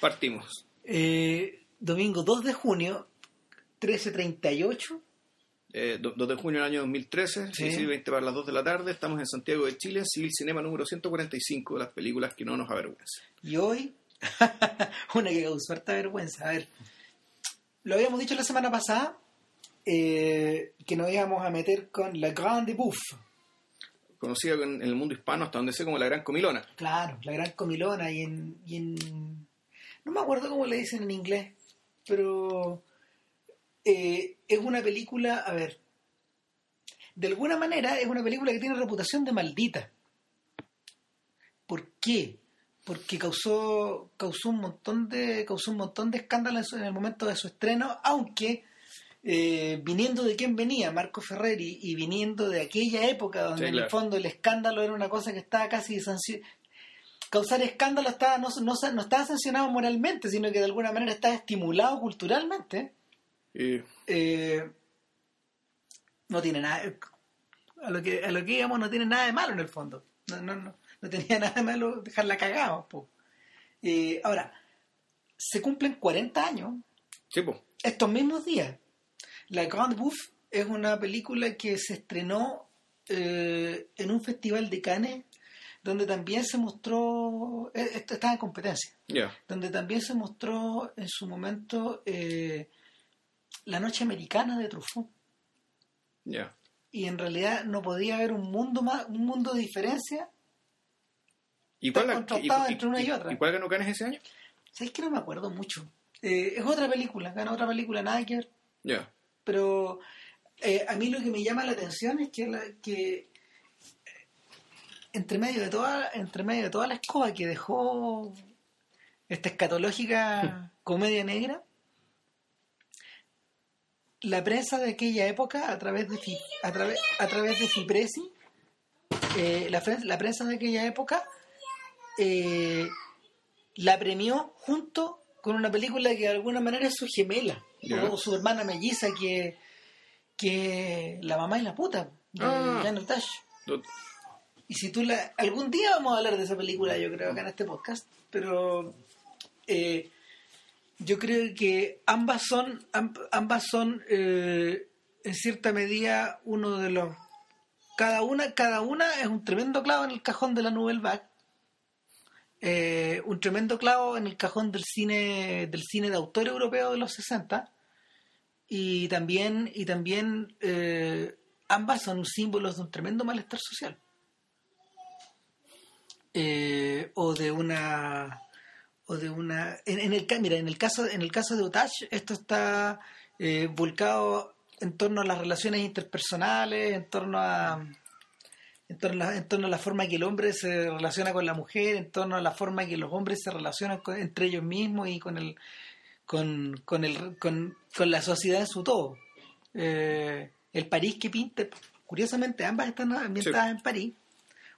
Partimos. Eh, domingo 2 de junio, 13.38. Eh, 2 de junio del año 2013, Sí. sí. 20 para las 2 de la tarde, estamos en Santiago de Chile, Civil Cinema número 145 de las películas que no nos avergüenzan. Y hoy, una que causó harta vergüenza. A ver, lo habíamos dicho la semana pasada, eh, que nos íbamos a meter con La Grande Bouffe. Conocida en, en el mundo hispano hasta donde sé como la Gran Comilona. Claro, la gran comilona y en, y en- No me acuerdo cómo le dicen en inglés, pero eh, es una película, a ver, de alguna manera es una película que tiene reputación de maldita. ¿Por qué? Porque causó, causó un montón de causó un montón de escándalos en, el momento de su estreno, aunque eh, viniendo de quién venía, Marco Ferreri, y viniendo de aquella época donde Sí, en el fondo el escándalo era una cosa que estaba casi causar escándalo estaba, no, no, no estaba sancionado moralmente, sino que de alguna manera estaba estimulado culturalmente. Y Eh, no tiene nada, a lo que a lo que íbamos no tiene nada de malo en el fondo. No, no, no, no tenía nada de malo dejarla cagada. Eh, ahora, se cumplen 40 años sí, po. estos mismos días. La Grande Bouffe es una película que se estrenó eh, en un festival de Cannes donde también se mostró, eh, esto estaba en competencia, donde también se mostró en su momento eh, la noche americana de Truffaut. Ya. Y en realidad no podía haber un mundo más, un mundo de diferencia. ¿Y cuál, entre una y otra. ¿Y cuál ganó Cannes ese año? ¿Sabes que no me acuerdo mucho? Eh, es otra película, gana otra película, nada que ver Ya. pero eh, a mí lo que me llama la atención es que, la- que entre medio de toda entre medio de toda la escoba que dejó esta escatológica comedia negra la prensa de aquella época a través de a través a través de Fipresi eh, la, prensa de aquella época eh, la premió junto con una película que de alguna manera es su gemela o su hermana melliza que que la mamá y la puta de Ah. Tash. Si tú la... Algún día vamos a hablar de esa película, yo creo, acá en este podcast, pero eh, yo creo que ambas son, amb- ambas son eh, en cierta medida uno de los... Cada una, cada una es un tremendo clavo en el cajón de la Nouvelle Vague. Eh, un tremendo clavo en el cajón del cine del cine de autor europeo de los 60 y también y también ambas son símbolos de un tremendo malestar social Eh, o de una o de una en, en el mira en el caso en el caso de Otage esto está eh, volcado en torno a las relaciones interpersonales en torno a en torno, a, en torno a la forma que el hombre se relaciona con la mujer, en torno a la forma que los hombres se relacionan con- entre ellos mismos y con el con, con, el, con, con la sociedad en su todo. Eh, el París que pinta, curiosamente ambas están ambientadas en París,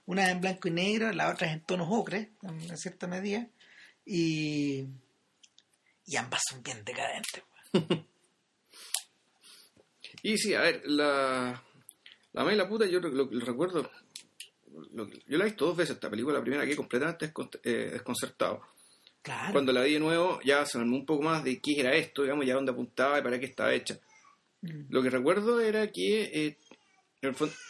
una es en blanco y negro, la otra es en tonos ocres, en, cierta medida, y, y ambas son bien decadentes. Y sí, a ver, la, la madre y la puta, yo lo, lo- lo recuerdo, lo- yo la he visto dos veces esta película, la primera que completamente descon- eh, desconcertado. Claro. Cuando la vi de nuevo, ya se me un poco más de qué era esto, digamos, ya dónde apuntaba y para qué estaba hecha. Mm. Lo que recuerdo era que eh,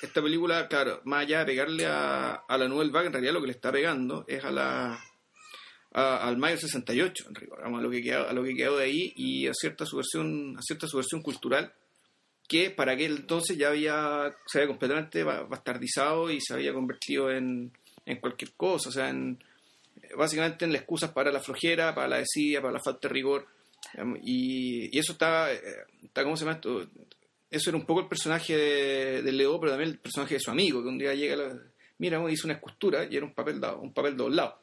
esta película, claro, más allá de pegarle a, a la Nouvelle Vague, en realidad lo que le está pegando es a la a- al mayo 68, en rigor, a lo que quedó, a lo que quedó de ahí y a cierta subversión, a cierta subversión cultural que para aquel entonces ya había se había completamente ba- bastardizado y se había convertido en, en cualquier cosa, o sea, en básicamente en las excusas para la flojera, para la desidia, para la falta de rigor. Y, y eso está, eh, está, ¿cómo se llama esto? Eso era un poco el personaje de, Leo, pero también el personaje de su amigo, que un día llega, la- mira, hizo una escultura y era un papel dado, un papel doblado.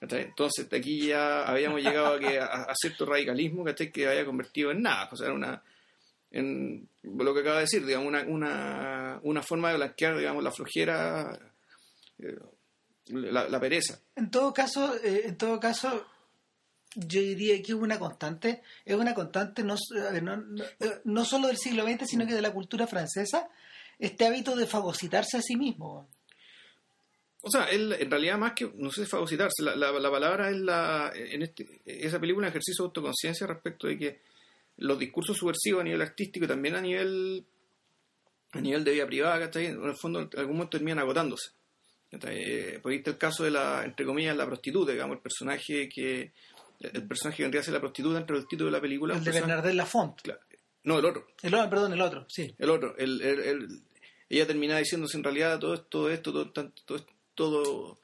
Entonces de aquí ya habíamos llegado a, que, a, a cierto radicalismo ¿cachai? que había convertido en nada, o sea, era una, en lo que acaba de decir, digamos, una, una, una forma de blanquear, digamos, la flojera, eh, la, la pereza. En todo caso, eh, en todo caso, yo diría que es una constante, es una constante no, no, no, eh, no solo del siglo XX, sino que de la cultura francesa, este hábito de fagocitarse a sí mismo. O sea, él, en realidad más que, no sé fagocitarse, la, la, la palabra es la, en este, esa película un ejercicio de autoconciencia respecto de que los discursos subversivos a nivel artístico y también a nivel a nivel de vida privada, ¿cachai? En el fondo, en algún momento terminan agotándose. Eh, por ahí el caso de la, entre comillas, la prostituta, digamos, el personaje que el personaje que vendría a ser la prostituta entre el título de la película. El de Bernardel Lafont. Claro. No, el otro. El otro, perdón, el otro, sí. El otro. El, el, el, ella termina diciéndose en realidad todo esto, todo esto, todo, todo, todo,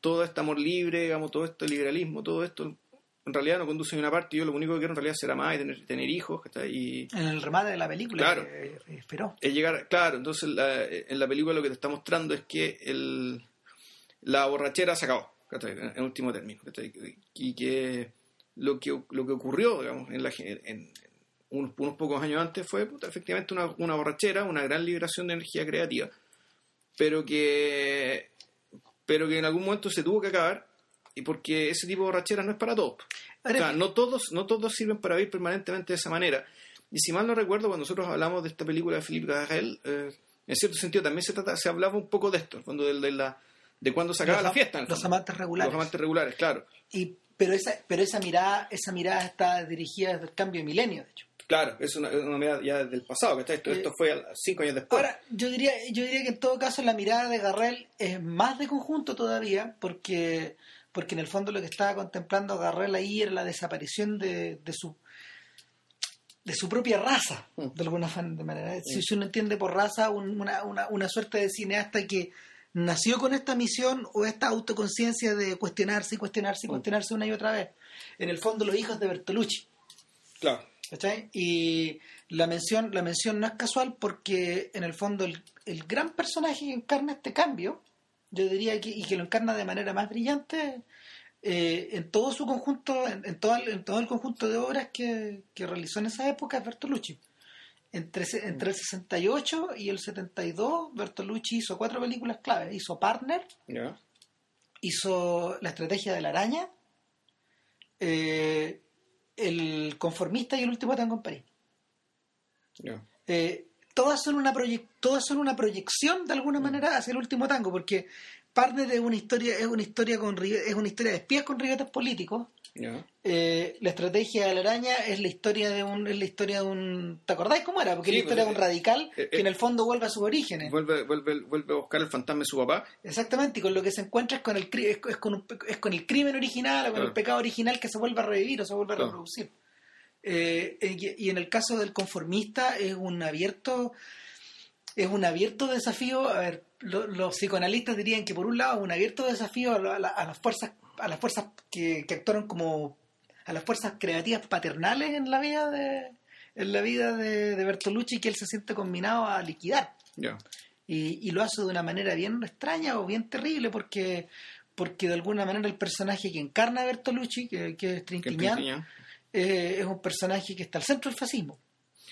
todo este amor libre, digamos, todo este liberalismo, todo esto, en realidad no conduce a una parte. Yo lo único que quiero en realidad es ser amada y tener, tener hijos. Y, en el remate de la película. Claro. esperó. Es llegar, claro, entonces la, en la película lo que te está mostrando es que el, la borrachera se acabó, en, último término. Y que lo que, lo que ocurrió, digamos, en, la, en, unos, unos, pocos años antes fue efectivamente una, una borrachera, una gran liberación de energía creativa, pero que, pero que en algún momento se tuvo que acabar y porque ese tipo de borrachera no es para todos. O sea, no todos, no todos sirven para vivir permanentemente de esa manera. Y si mal no recuerdo, cuando nosotros hablamos de esta película de Philippe Garrel, eh, en cierto sentido también se trata, se hablaba un poco de esto, cuando de, de la de cuando se acaba la fiesta. Los amantes regulares. Los amantes regulares, claro. Y pero esa pero esa mirada esa mirada está dirigida desde el cambio de milenio, de hecho. Claro, es una, una mirada ya del pasado, que esto, esto fue cinco años después. Ahora, yo diría, yo diría que en todo caso la mirada de Garrel es más de conjunto todavía, porque porque en el fondo lo que estaba contemplando Garrel ahí era la desaparición de, de su de su propia raza, mm. de alguna manera. Si uno entiende por raza una, una, una suerte de cineasta que nació con esta misión o esta autoconciencia de cuestionarse y cuestionarse y mm. cuestionarse una y otra vez. En el fondo, los hijos de Bertolucci. Claro. Y la mención, la mención no es casual porque, en el fondo, el, el gran personaje que encarna este cambio yo diría que, y que lo encarna de manera más brillante eh, en todo su conjunto, en, todo, en todo el conjunto de obras que, realizó en esa época es Bertolucci. Entre, entre el 68 y el 72, Bertolucci hizo cuatro películas clave. Hizo Partner, hizo La estrategia de la araña, eh, El conformista y El último tango en París. Eh, todas son una todas son una proyección de alguna mm. manera hacia el último tango porque Partner es una historia es una historia con es una historia de espías con ribetes políticos eh, la estrategia de la araña es la historia de un es la historia de un ¿te acordáis cómo era? porque es la historia de un pues, radical eh, que en el fondo vuelve a sus orígenes. Vuelve, vuelve, vuelve a buscar el fantasma de su papá. Exactamente y con lo que se encuentra es con el es, con, es con el crimen original o con el pecado original que se vuelve a revivir o se vuelve a reproducir. Eh, y en el caso del conformista es un abierto es un abierto desafío a ver los psicoanalistas dirían que por un lado es un abierto desafío a, las fuerzas a las fuerzas que, que actuaron como a las fuerzas creativas paternales en la vida de en la vida de, de Bertolucci que él se siente combinado a liquidar y, y, lo hace de una manera bien extraña o bien terrible porque porque de alguna manera el personaje que encarna a Bertolucci que, que es Trintignant eh, es un personaje que está al centro del fascismo.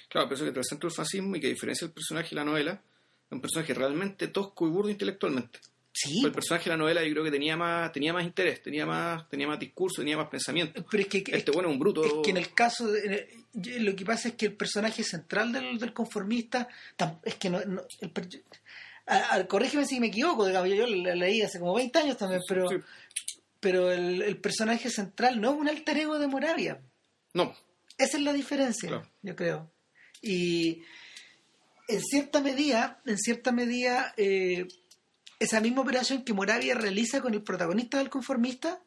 Claro, pero eso que está al centro del fascismo y que diferencia el personaje de la novela, es un personaje realmente tosco y burdo intelectualmente. Sí. el personaje de la novela yo creo que tenía más, tenía más interés, tenía más, tenía más discurso, tenía más pensamiento. Pero es que, este bueno es un bruto. Es que en el caso, de, lo que pasa es que el personaje central del, del conformista, es que no, corrígeme si me equivoco, yo, yo la leí hace como 20 años también, pero, pero el, el, personaje central no es un alter ego de Moravia. No. Esa es la diferencia, yo creo. Y en cierta medida, en cierta medida, eh, esa misma operación que Moravia realiza con el protagonista del conformista,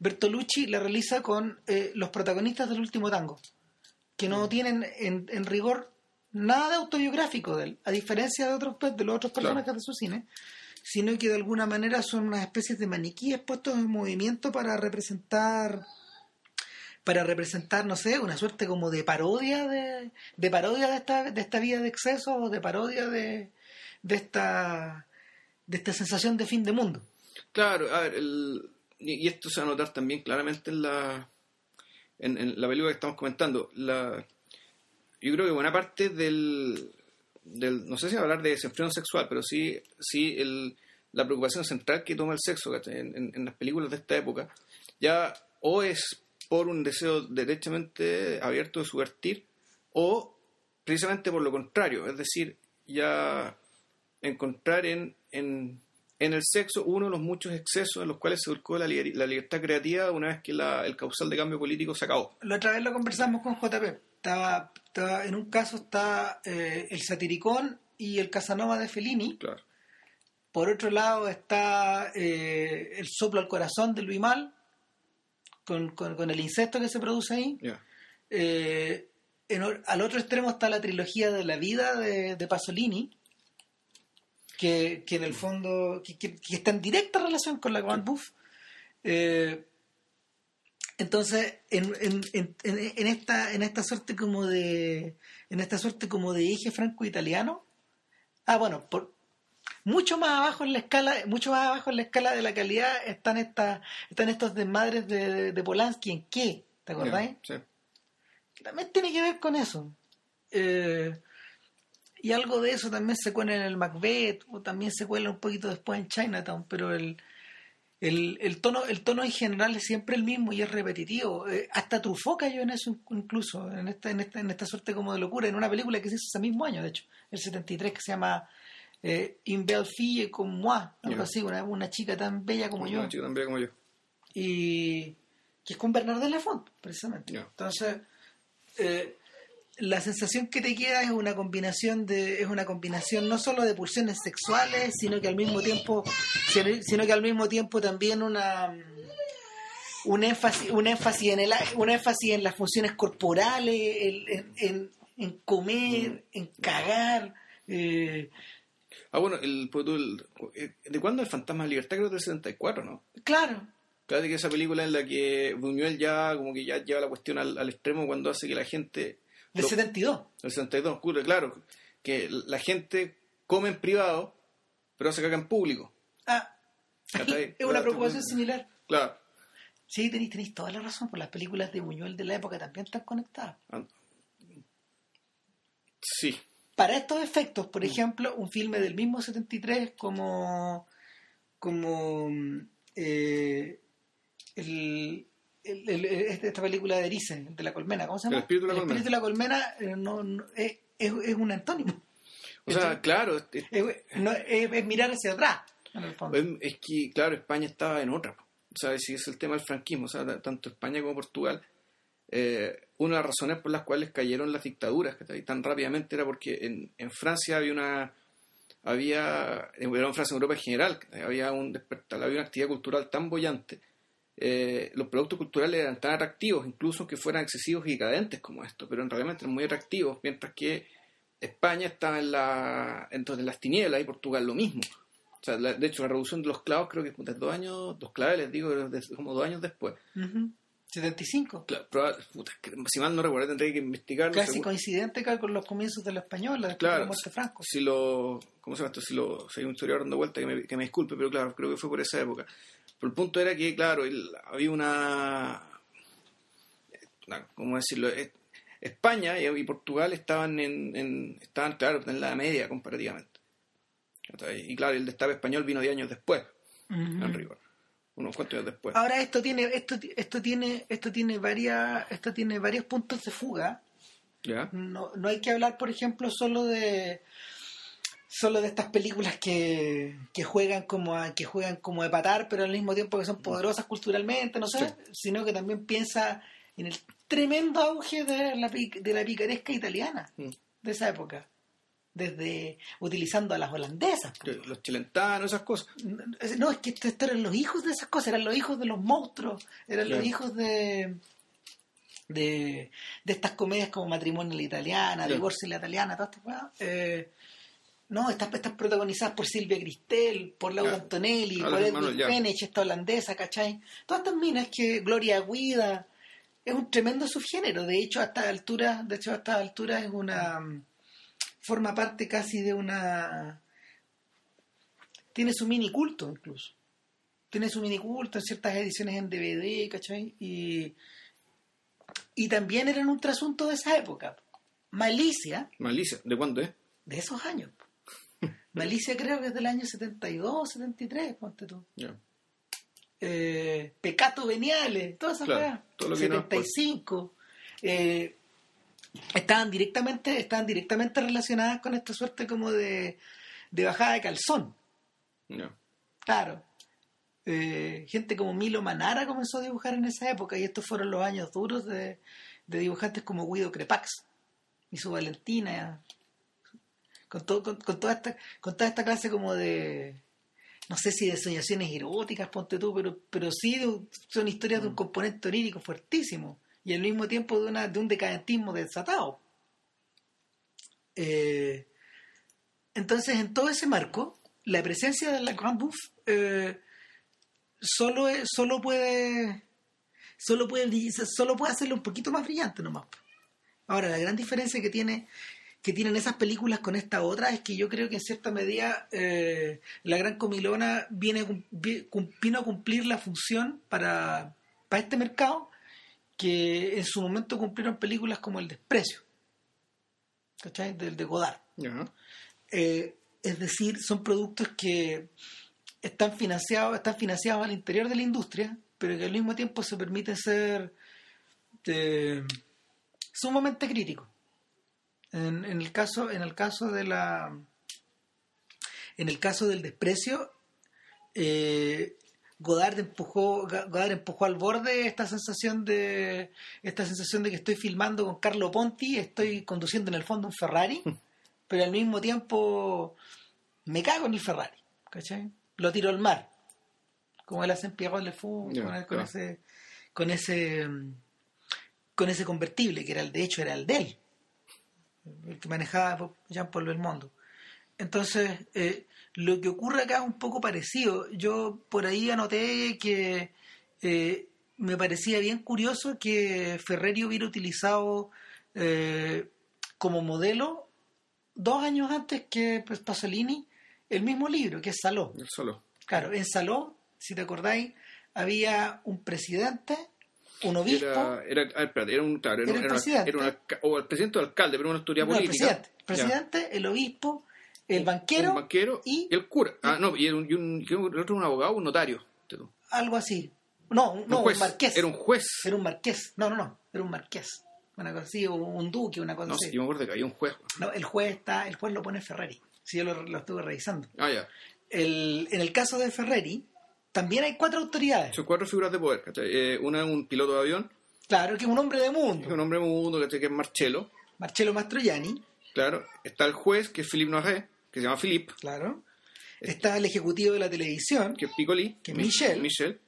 Bertolucci la realiza con eh, los protagonistas del último tango, que no tienen en, rigor nada de autobiográfico de él, a diferencia de otros de los otros personajes de su cine, sino que de alguna manera son unas especies de maniquíes puestos en movimiento para representar para representar, no sé, una suerte como de parodia de, de parodia de esta, de esta vida de exceso o de parodia de, de esta de esta sensación de fin de mundo. Claro, a ver, y esto se va a notar también claramente en la en, la película que estamos comentando. La, yo creo que buena parte del, del no sé si hablar de desenfreno sexual, pero sí, sí el, la preocupación central que toma el sexo en, en, las películas de esta época, ya o es por un deseo derechamente abierto de subvertir o precisamente por lo contrario, es decir, ya encontrar en, en, en el sexo uno de los muchos excesos en los cuales se buscó la, liber- la libertad creativa una vez que la- el causal de cambio político se acabó. La otra vez lo conversamos con JP. Estaba, estaba- en un caso está eh, el satiricón y el Casanova de Fellini. Claro. Por otro lado está eh, el soplo al corazón de Luis Mal, con, con- con el insecto que se produce ahí. Ya. Eh, en al otro extremo está la trilogía de la vida de, de Pasolini, que, que en el fondo que, que- que está en directa relación con la Grand Buff. Eh, entonces, en, en, en, en- esta, en esta suerte como de en esta suerte como de eje franco-italiano, ah bueno, por, mucho más abajo en la escala, mucho más abajo en la escala de la calidad están estas, están estos desmadres de, de Polanski en qué, ¿te acordáis? Sí. que también tiene que ver con eso. Eh, y algo de eso también se cuela en el Macbeth, o también se cuela un poquito después en Chinatown, pero el, el, el tono el tono en general es siempre el mismo y es repetitivo. Eh, hasta Truffaut cayó en eso incluso, en esta, en, esta, en esta suerte como de locura, en una película que se hizo ese mismo año, de hecho, el 73, que se llama eh, In Belle Fille comme moi, algo así, una, una chica tan bella como yo Una chica tan bella como yo. y que es con Bernard de Lafont, precisamente. Entonces, eh, la sensación que te queda es una combinación de es una combinación no solo de pulsiones sexuales, sino que al mismo tiempo sino, que al mismo tiempo también una mm, un énfasis un énfasis en el un énfasis en las funciones corporales, en, en, en comer, en cagar, eh, Ah, bueno, el, pues, el- eh, ¿de cuándo el Fantasma de Libertad? Creo que del 74, ¿no? claro, Claro que esa película en la que Buñuel ya como que ya lleva la cuestión al, al extremo cuando hace que la gente... del lo- 72. el 62, ocurre, claro, que la gente come en privado, pero se caga en público. Ah, es una preocupación similar. Claro. Sí, tenéis, tenéis toda la razón, por las películas de Buñuel de la época también están conectadas. Ah, Sí, Para estos efectos, por ejemplo, un filme del mismo 73 como, como eh, el, el- el- este- esta película de Erice, de la colmena, ¿cómo se llama? El espíritu de la colmena. espíritu de la colmena eh, no, no- es, es, es un antónimo. o sea, claro, es, no- es- mirar hacia atrás, en el fondo. es que, claro, España estaba en otra. O sea, si es el tema del franquismo, o sea, tanto España como Portugal, eh, una de las razones por las cuales cayeron las dictaduras ¿cachai? tan rápidamente era porque en, en Francia había una había en Francia en Europa en general había un había una actividad cultural tan bollante eh, los productos culturales eran tan atractivos incluso que fueran excesivos y decadentes como esto pero en realidad eran muy atractivos mientras que España estaba en la entonces en las tinieblas y Portugal lo mismo o sea, la- de hecho la revolución de los clavos creo que de dos años dos claves les digo de- como dos años después Ujú. 75. Claro, puta, si mal no recuerdo tendría que investigarlo Casi según- coincidente con los comienzos de la española, después de Claro, la muerte de Franco. si lo ¿cómo se llama esto? si lo si hay un historiador dando vuelta que me, que me disculpe pero claro creo que fue por esa época pero el punto era que claro había una, cómo decirlo España y, Portugal estaban en, en- estaban claro en la media comparativamente. Y claro el destape español vino 10 años después Ujú. en rigor. Unos cuantos años después. Ahora esto tiene esto esto tiene esto tiene varias esto tiene varios puntos de fuga. No, no hay que hablar, por ejemplo, solo de solo de estas películas que, que juegan como a, que juegan como de patar, pero al mismo tiempo que son poderosas culturalmente, no sé, Sí. sino que también piensa en el tremendo auge de la de la picaresca italiana Mm. de esa época, desde utilizando a las holandesas. Que los chilentanos esas cosas No, es que estos eran los hijos de esas cosas, eran los hijos de los monstruos, eran los hijos de, de de estas comedias como Matrimonio a la Italiana, Claro. Divorcio a la Italiana, todas estas. Eh, no, estas, estas protagonizadas por Silvia Cristel, por Laura Claro. Antonelli, por Edwin. Fenech, esta holandesa, ¿cachai? Todas estas minas que Gloria Guida es un tremendo subgénero, de hecho a esta altura, de hecho a esta altura es una forma parte casi de una tiene su mini culto incluso. Tiene su mini culto en ciertas ediciones en DVD, ¿cachai? Y, y también eran un trasunto de esa época. Malicia, malicia ¿de cuándo es? de esos años. Malicia creo que es del año 72, 73, ponte tú. ya Eh, Pecato Veniales, todas esas Claro, todo lo que vino después. 75. Eh, estaban directamente, estaban directamente relacionadas con esta suerte como de, de bajada de calzón. Claro. Eh, gente como Milo Manara comenzó a dibujar en esa época y estos fueron los años duros de, de dibujantes como Guido Crepax y su Valentina con, todo, con, con, toda esta, con toda esta clase como de no sé si de soñaciones eróticas, ponte tú, pero, pero sí de- son historias de un componente onírico fuertísimo y al mismo tiempo de, una, de un decadentismo desatado. Eh, entonces, en todo ese marco, la presencia de la Grand Bouffe eh, solo, solo puede solo puede solo puede hacerlo un poquito más brillante nomás. Ahora, la gran diferencia que tiene que tienen esas películas con esta otra es que yo creo que en cierta medida eh, la Gran Comilona viene vino a cumplir la función para, para este mercado que en su momento cumplieron películas como El Desprecio, ¿cachai? Del de Godard. Eh, es decir, son productos que están financiados, están financiados al interior de la industria, pero que al mismo tiempo se permiten ser eh, sumamente críticos. En, en el caso, en el caso de la en el caso del desprecio, eh, Godard empujó, Godard empujó al borde esta sensación de esta sensación de que estoy filmando con Carlo Ponti, estoy conduciendo en el fondo un Ferrari, pero al mismo tiempo me cago en el Ferrari, ¿cachai? Lo tiro al mar, como él hace en Pierrot Le Fou, con, el- con ese con ese mm, con ese convertible que era el de hecho era el de él, el que manejaba Jean-Paul Belmondo. Entonces, eh, lo que ocurre acá es un poco parecido. Yo por ahí anoté que eh, me parecía bien curioso que Ferreri hubiera utilizado eh, como modelo dos años antes que pues, Pasolini el mismo libro, que es Saló. Solo. Claro, en Saló, si te acordáis, había un presidente, un obispo, Era, era, ah, espérate, era un, claro, era, Era el una- presidente. era o el presidente o alcalde, pero una autoridad no, el política. presidente, el Ya. presidente, el obispo, el banquero, banquero y- y, el cura. Ah, no, y, era un, y un, y un- el otro un abogado, un notario. Algo así. No, un- no, un marqués. Era un juez. Era un marqués. No, no, no. Era un marqués. Una cosa así, o un duque, una cosa No así. sé, yo me acuerdo que había un juez. No, el juez está, el juez lo pone Ferreri. Si yo lo, lo estuve revisando. Ah, ya. El, en el caso de Ferreri, también hay cuatro autoridades. Son cuatro figuras de poder. ¿cachai? Eh, una es un piloto de avión, Claro, que es un hombre de que es mundo. un hombre mundo, ¿cachai? que es Marcelo. Marcello Mastroianni, Claro. Está el juez, que es Philippe Noiret, que se llama Philippe, claro. Está el ejecutivo de la televisión, que es Piccoli. Que es Mi- Michel. Michel.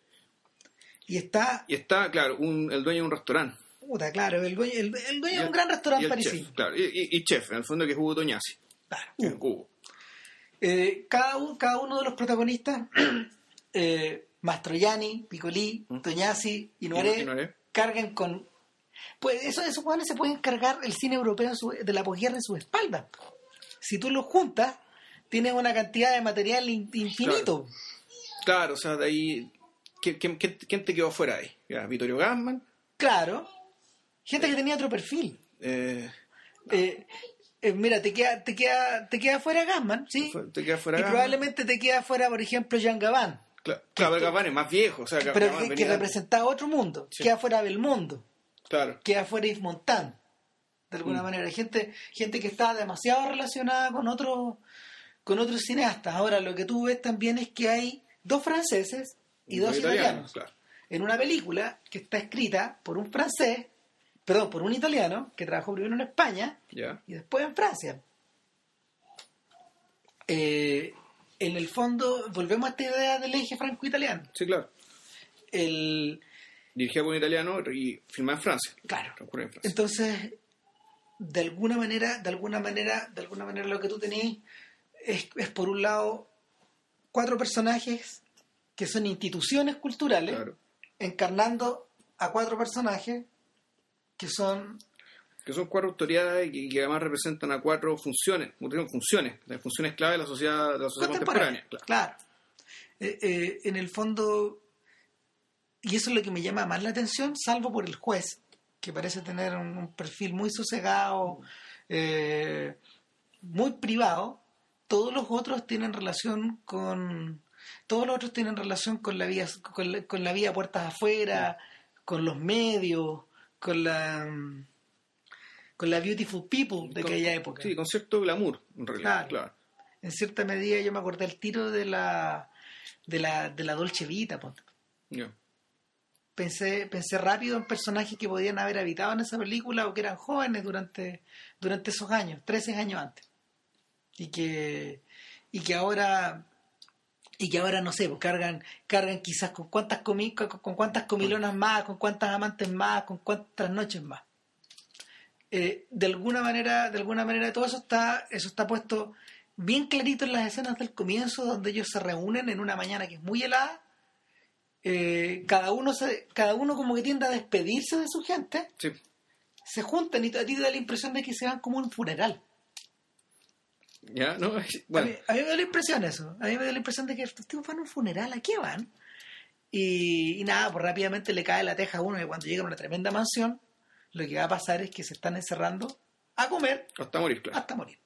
y está, Y está, claro, un, el dueño de un restaurante. puta, claro, el dueño, el, el dueño de un gran restaurante parisino. claro. Y, chef, en el fondo, que es Hugo Toñasi. Claro, Hugo. Eh, cada, cada uno de los protagonistas, eh, Mastroianni, Piccoli, ¿Mm? Toñasi Noiré, Noiré. cargan con... Pues eso, esos jóvenes se pueden cargar el cine europeo su- de la posguerra en sus espaldas. Si tú los juntas, tienes una cantidad de material in- infinito. Claro, o sea, de ahí. ¿Quién, quién- quién- quién te quedó fuera ahí? Ya, Vittorio Gassman. Claro. Gente que tenía otro perfil. Eh, Eh, eh, mira, te queda, te queda, te queda fuera Gassman, ¿sí? te queda fuera y Gassman. probablemente te queda fuera, por ejemplo, Jean Gabin, Claro, claro, Gabán es más viejo. O sea, pero que, representaba otro mundo. Sí. Queda fuera Belmondo, Claro. queda fuera Yves Montand, de alguna Mm. manera. Gente, gente que está demasiado relacionada con otros con otros cineastas. Ahora, lo que tú ves también es que hay dos franceses y dos italianos. Claro. En una película que está escrita por un francés, perdón, por un italiano, que trabajó primero en España y después en Francia. Eh, en el fondo, volvemos a esta idea del eje franco-italiano. Sí, claro. El, Dirigida por un italiano y filmada en Francia. claro. Transcurre en Francia. Entonces, de alguna manera, de alguna manera, de alguna manera lo que tú tenés es, es por un lado cuatro personajes que son instituciones culturales Claro. encarnando a cuatro personajes que son Que son cuatro autoridades y que además representan a cuatro funciones, funciones, las funciones clave de la sociedad, de la sociedad contemporánea. Claro. Claro. Eh, eh, en el fondo, y eso es lo que me llama más la atención, salvo por el juez, que parece tener un, un perfil muy sosegado, eh, muy privado, todos los otros tienen relación con todos los otros tienen relación con la vía con la, con la vía puertas afuera con los medios con la con la beautiful people de Con- aquella época Sí, con cierto glamour, en realidad. Claro. Claro. en cierta medida yo me acordé el tiro de la de la, de la Dolce Vita. ponte. Ya. Pensé, pensé rápido en personajes que podían haber habitado en esa película o que eran jóvenes durante, durante esos años, 13 años antes. Y que, y que ahora y que ahora no sé, pues cargan, cargan quizás con cuántas comi- con, con cuántas comilonas más, con cuántas amantes más, con cuántas noches más. Eh, de alguna manera, de alguna manera todo eso está, eso está puesto bien clarito en las escenas del comienzo, donde ellos se reúnen en una mañana que es muy helada. Eh, cada uno se, cada uno como que tiende a despedirse de su gente, Sí. se juntan y a ti te da la impresión de que se van como a un funeral. Ya, ¿no? A, mí, a mí me da la impresión eso. A mí me da la impresión de que estos tipos van a un funeral. ¿A qué van? Y, y nada, pues rápidamente le cae la teja a uno que cuando llega a una tremenda mansión, lo que va a pasar es que se están encerrando a comer hasta morir, claro. hasta morir.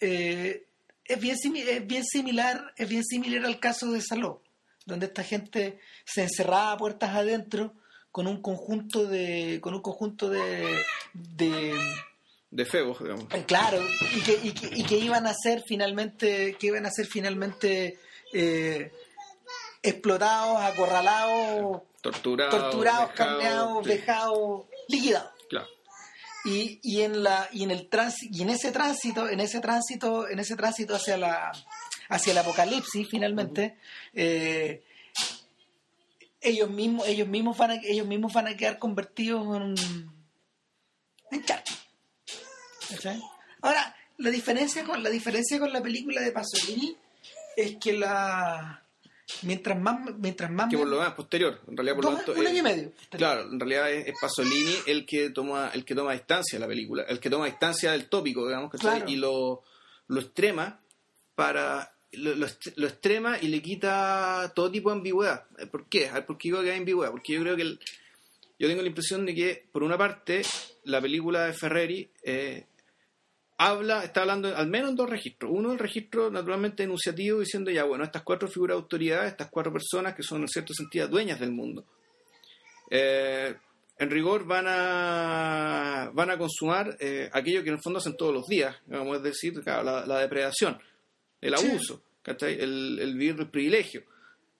Eh, es, bien es bien similar es bien similar al caso de Saló, donde esta gente se encerraba a puertas adentro con un conjunto de con un conjunto de, de De febos, digamos. eh, Claro, y que, y, que, y que iban a ser finalmente, que iban a ser finalmente eh, explotados, acorralados, Torturados. torturados, vejados, carneados, sí, vejados, liquidados. Claro. Y, y en la y en el tránsito y en ese tránsito, en ese tránsito, en ese tránsito hacia la hacia el apocalipsis finalmente eh, ellos mismos ellos mismos van a, ellos mismos van a quedar convertidos en en charcos. ¿Cachai? Ahora, la diferencia con la diferencia con la película de Pasolini es que la mientras más mientras más Que por lo más posterior, en realidad por lo tanto. un año y medio. Claro, en realidad es, es Pasolini el que toma el que toma distancia de la película, el que toma distancia del tópico, digamos. Claro. y lo, lo extrema para lo, lo extrema y le quita todo tipo de ambigüedad. ¿Por qué? A ver, ¿Por qué digo que hay ambigüedad? Porque yo creo que el- yo tengo la impresión de que, por una parte, la película de Ferreri eh, habla, está hablando al menos en dos registros. Uno, el registro naturalmente enunciativo, diciendo ya, bueno, estas cuatro figuras de autoridad, estas cuatro personas que son en cierto sentido dueñas del mundo, eh, en rigor van a van a consumar eh, aquello que en el fondo hacen todos los días, vamos a decir, claro, la, la depredación, el abuso, el, el vivir del privilegio.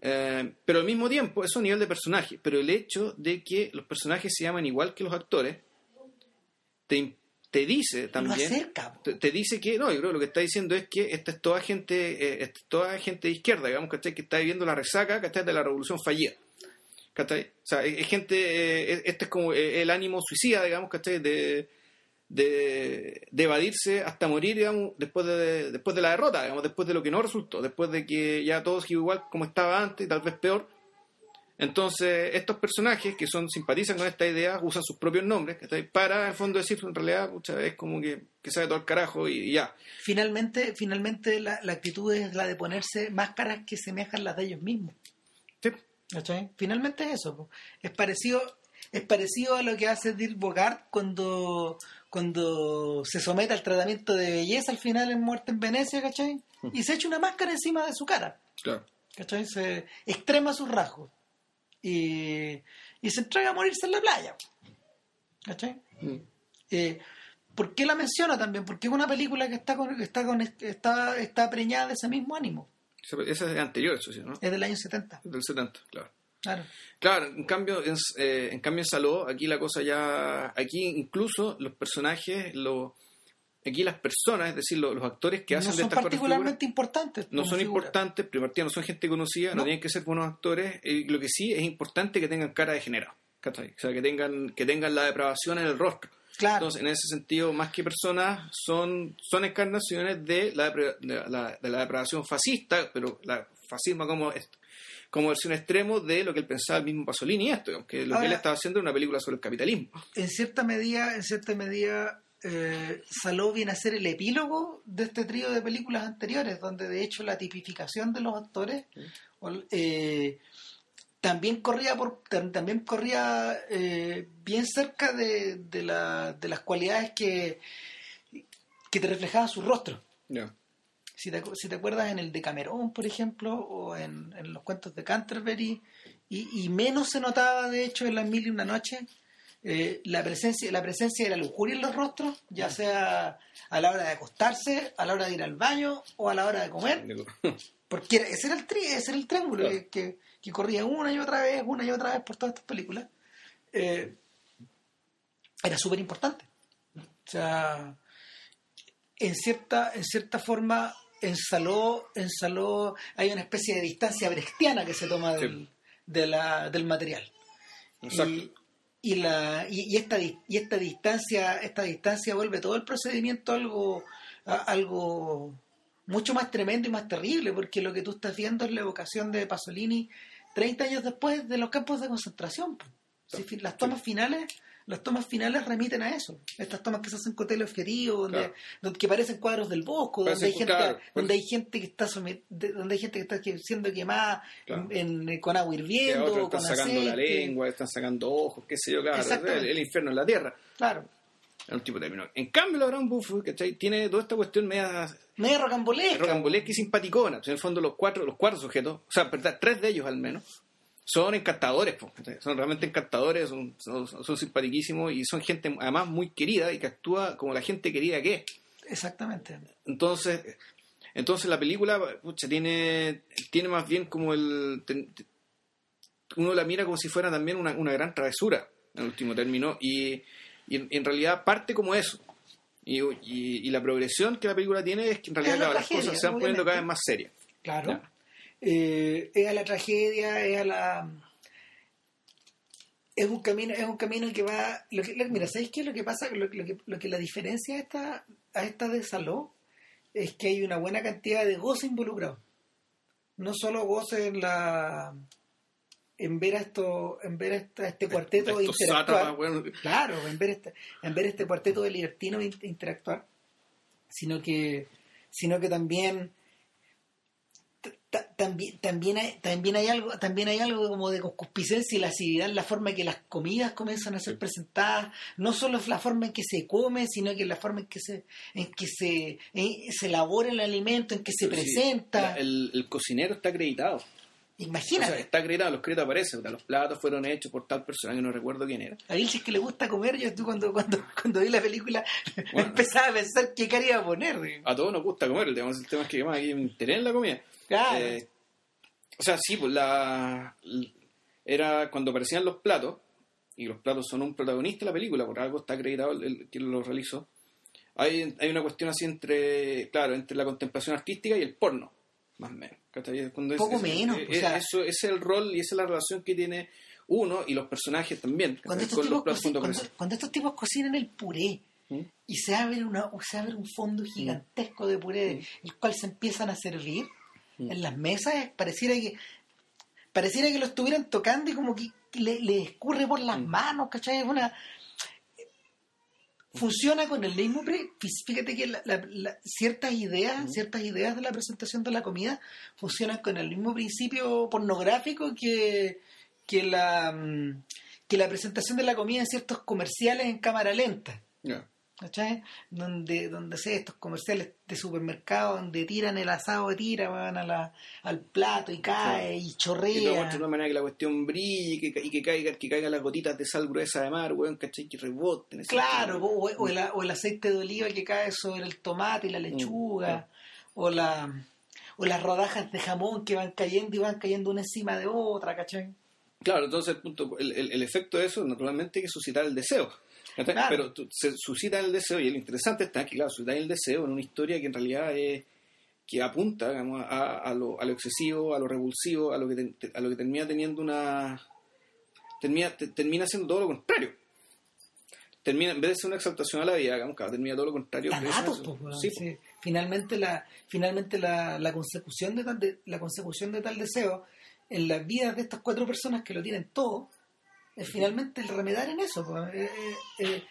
Eh, pero al mismo tiempo, eso a nivel de personaje, pero el hecho de que los personajes se llaman igual que los actores, te, te dice lo también acerca. po. te, te dice que, no, yo creo que lo que está diciendo es que esta es toda gente, eh, esta es toda gente de izquierda, digamos, ¿cachai? que está viviendo la resaca ¿cachai? de la revolución fallida. ¿cachai? O sea, es, es gente, eh, es- este es como eh, el ánimo suicida, digamos, ¿cachai? De, de, de evadirse hasta morir, digamos, después de, después de la derrota, digamos, después de lo que no resultó, después de que ya todo sigue igual como estaba antes, tal vez peor. Entonces, estos personajes que son simpatizan con esta idea usan sus propios nombres para, en el fondo, decir, en realidad, muchas veces como que, que sabe todo el carajo y, y ya. Finalmente, finalmente la, la actitud es la de ponerse máscaras que semejan las de ellos mismos. Sí. ¿Cachai? Finalmente es eso. po. Es parecido, es parecido a lo que hace Dirk Bogart cuando, cuando se somete al tratamiento de belleza al final en Muerte en Venecia, ¿cachai? Y se echa una máscara encima de su cara. Claro. ¿Cachai? Se extrema sus rasgos. Y, y se entrega a morirse en la playa. ¿Cachai? Mm. Eh, ¿Por qué la menciono también? Porque es una película que está con, que está con está, está preñada de ese mismo ánimo. Esa- es anterior, eso sí, ¿no? Es del año 70. Del 70, claro. Claro. Claro, en cambio, en, eh, en cambio en Saló, aquí la cosa ya, aquí incluso los personajes, lo, aquí las personas, es decir, lo- los, actores que no hacen de son estas cuatro particularmente figuras, importantes. no como son figura. importantes, primero no son gente conocida, no, No. tienen que ser buenos actores, y lo que sí es importante que tengan cara de generado. O sea, que tengan, que tengan la depravación en el rostro. Claro. Entonces, en ese sentido, más que personas, son, son encarnaciones de la, de, la, de la depravación fascista, pero la fascismo como, como versión extremo de lo que él pensaba el mismo Pasolini y esto, que lo que él estaba haciendo era una película sobre el capitalismo. en cierta medida, en cierta medida, eh, Saló viene a ser el epílogo de este trío de películas anteriores, donde de hecho la tipificación de los actores eh, también corría por tam- también corría eh, bien cerca de, de, la- de las cualidades que, que te reflejaban su rostro. Te, si te acuerdas en el de Camerón, por ejemplo, o en, en los cuentos de Canterbury, y, y menos se notaba, de hecho, en Las Mil y Una Noche, eh, la, presencia, la presencia de la lujuria en los rostros, ya sea a la hora de acostarse, a la hora de ir al baño o a la hora de comer, porque era- ese era el tri, ese era el triángulo Claro. que, que- que corría una y otra vez, una y otra vez por todas estas películas. Eh, era súper importante. O sea, en cierta, en cierta forma ensaló, ensaló, hay una especie de distancia brechtiana que se toma del, Sí. de la- del material. Exacto. Y, y la y, y esta y esta distancia esta distancia vuelve todo el procedimiento algo a- algo mucho más tremendo y más terrible porque lo que tú estás viendo es la evocación de Pasolini 30 años después de los campos de concentración las tomas finales las tomas finales remiten a eso estas tomas que se hacen con teleobjetivo donde, Claro. donde que parecen cuadros del bosco donde hay gente claro, donde hay gente que está somet- donde hay gente que está siendo quemada Claro. en- en- con agua hirviendo con están sacando la lengua, están sacando ojos, qué sé yo, claro. El, el infierno en la tierra. claro En un tipo de término. En cambio, la Gran Buffo, ¿cachai? Tiene toda esta cuestión media medio rocambolesca rocambolesca y simpaticona. En el fondo, los cuatro, los cuatro sujetos, o sea, tres de ellos al menos, son encantadores, son realmente encantadores, son, son, son simpatiquísimos y son gente además muy querida y que actúa como la gente querida que es. Exactamente. Entonces, entonces la película, pucha, tiene, tiene más bien como el... uno la mira como si fuera también una, una gran travesura, en último término, y, y en, realidad parte como eso. Y, y- y la progresión que la película tiene es que en realidad la las tragedia, cosas se van poniendo cada vez más serias. Claro. Ya. Eh, es a la tragedia, es a la. Es un camino, es un camino que va. Lo que, lo- mira, ¿sabéis qué es lo que pasa? Lo, lo que, lo que la diferencia a esta, a esta de Saló es que hay una buena cantidad de goce involucrado. No solo goce en la en ver a esto, en ver a esta- a este cuarteto interactuar. bueno, Claro, en ver este, en ver este cuarteto de libertinos in- interactuar, sino que, sino que también ta- ta- también también hay, también hay algo también hay algo como de concupiscencia y lascividad en la forma en que las comidas comienzan a ser presentadas. No solo es la forma en que se come sino que la forma en que se en que se en- se elabora el alimento en que se sí, presenta. la- el, el cocinero está acreditado. O imagínate sea, está acreditado, los créditos aparecen. o Los platos fueron hechos por tal persona que no recuerdo quién era. a Vilches que le gusta comer yo tú cuando cuando cuando vi la película Bueno. empezaba a pensar qué cara iba a poner A todos nos gusta comer, el tema, el tema es que más aquí interés en la comida. Claro. Eh, o sea, sí, pues la, era cuando aparecían los platos, y los platos son un protagonista de la película, por algo está acreditado el, el- quien lo realizó. Hay, hay una cuestión así entre, claro, entre la contemplación artística y el porno, más o menos. Cuando es- Poco es- menos, es- o sea- eso es el rol y esa es la relación que tiene uno y los personajes también. cuando estos, tipos cuando estos tipos cocinan el puré ¿Mm? y se abre, una, se abre un fondo gigantesco de puré, el cual se empiezan a servir Mm. en las mesas, pareciera que pareciera que lo estuvieran tocando y como que le, le escurre por las Mm. manos, ¿cachai? Es una... Funciona con el mismo... pre- Fíjate que la- la- la- ciertas ideas, ciertas ideas de la presentación de la comida funcionan con el mismo principio pornográfico que, que la mm, que la presentación de la comida en ciertos comerciales en cámara lenta. ¿Cachai? Donde, donde sé, estos comerciales de supermercado donde tiran el asado de tira, van a la, al plato y cae y Y chorrea. muestra de una manera que la cuestión brille y que, y que caiga, que caigan las gotitas de sal gruesa de mar, weón, ¿cachai? Que reboten. Claro, o, o el, o el aceite de oliva que cae sobre el tomate y la lechuga, o la o las rodajas de jamón que van cayendo y van cayendo una encima de otra, ¿cachai? Claro, entonces el, punto, el, el- el efecto de eso naturalmente es que suscitar el deseo. Pero tú- se suscita el deseo y lo interesante está que, claro, suscitar el deseo en una historia que en realidad es que apunta digamos, a, a lo, a lo excesivo, a lo revulsivo, a lo que, te- a lo que termina teniendo una... Termina, te- termina siendo todo lo contrario. Termina, en vez de ser una exaltación a la vida, digamos, claro, termina todo lo contrario. pues, Sí, sí. Finalmente la, finalmente la, la consecución de tal de- la consecución de tal deseo en las vidas de estas cuatro personas que lo tienen todo finalmente el remedar en eso. pues. Eh, eh, eh,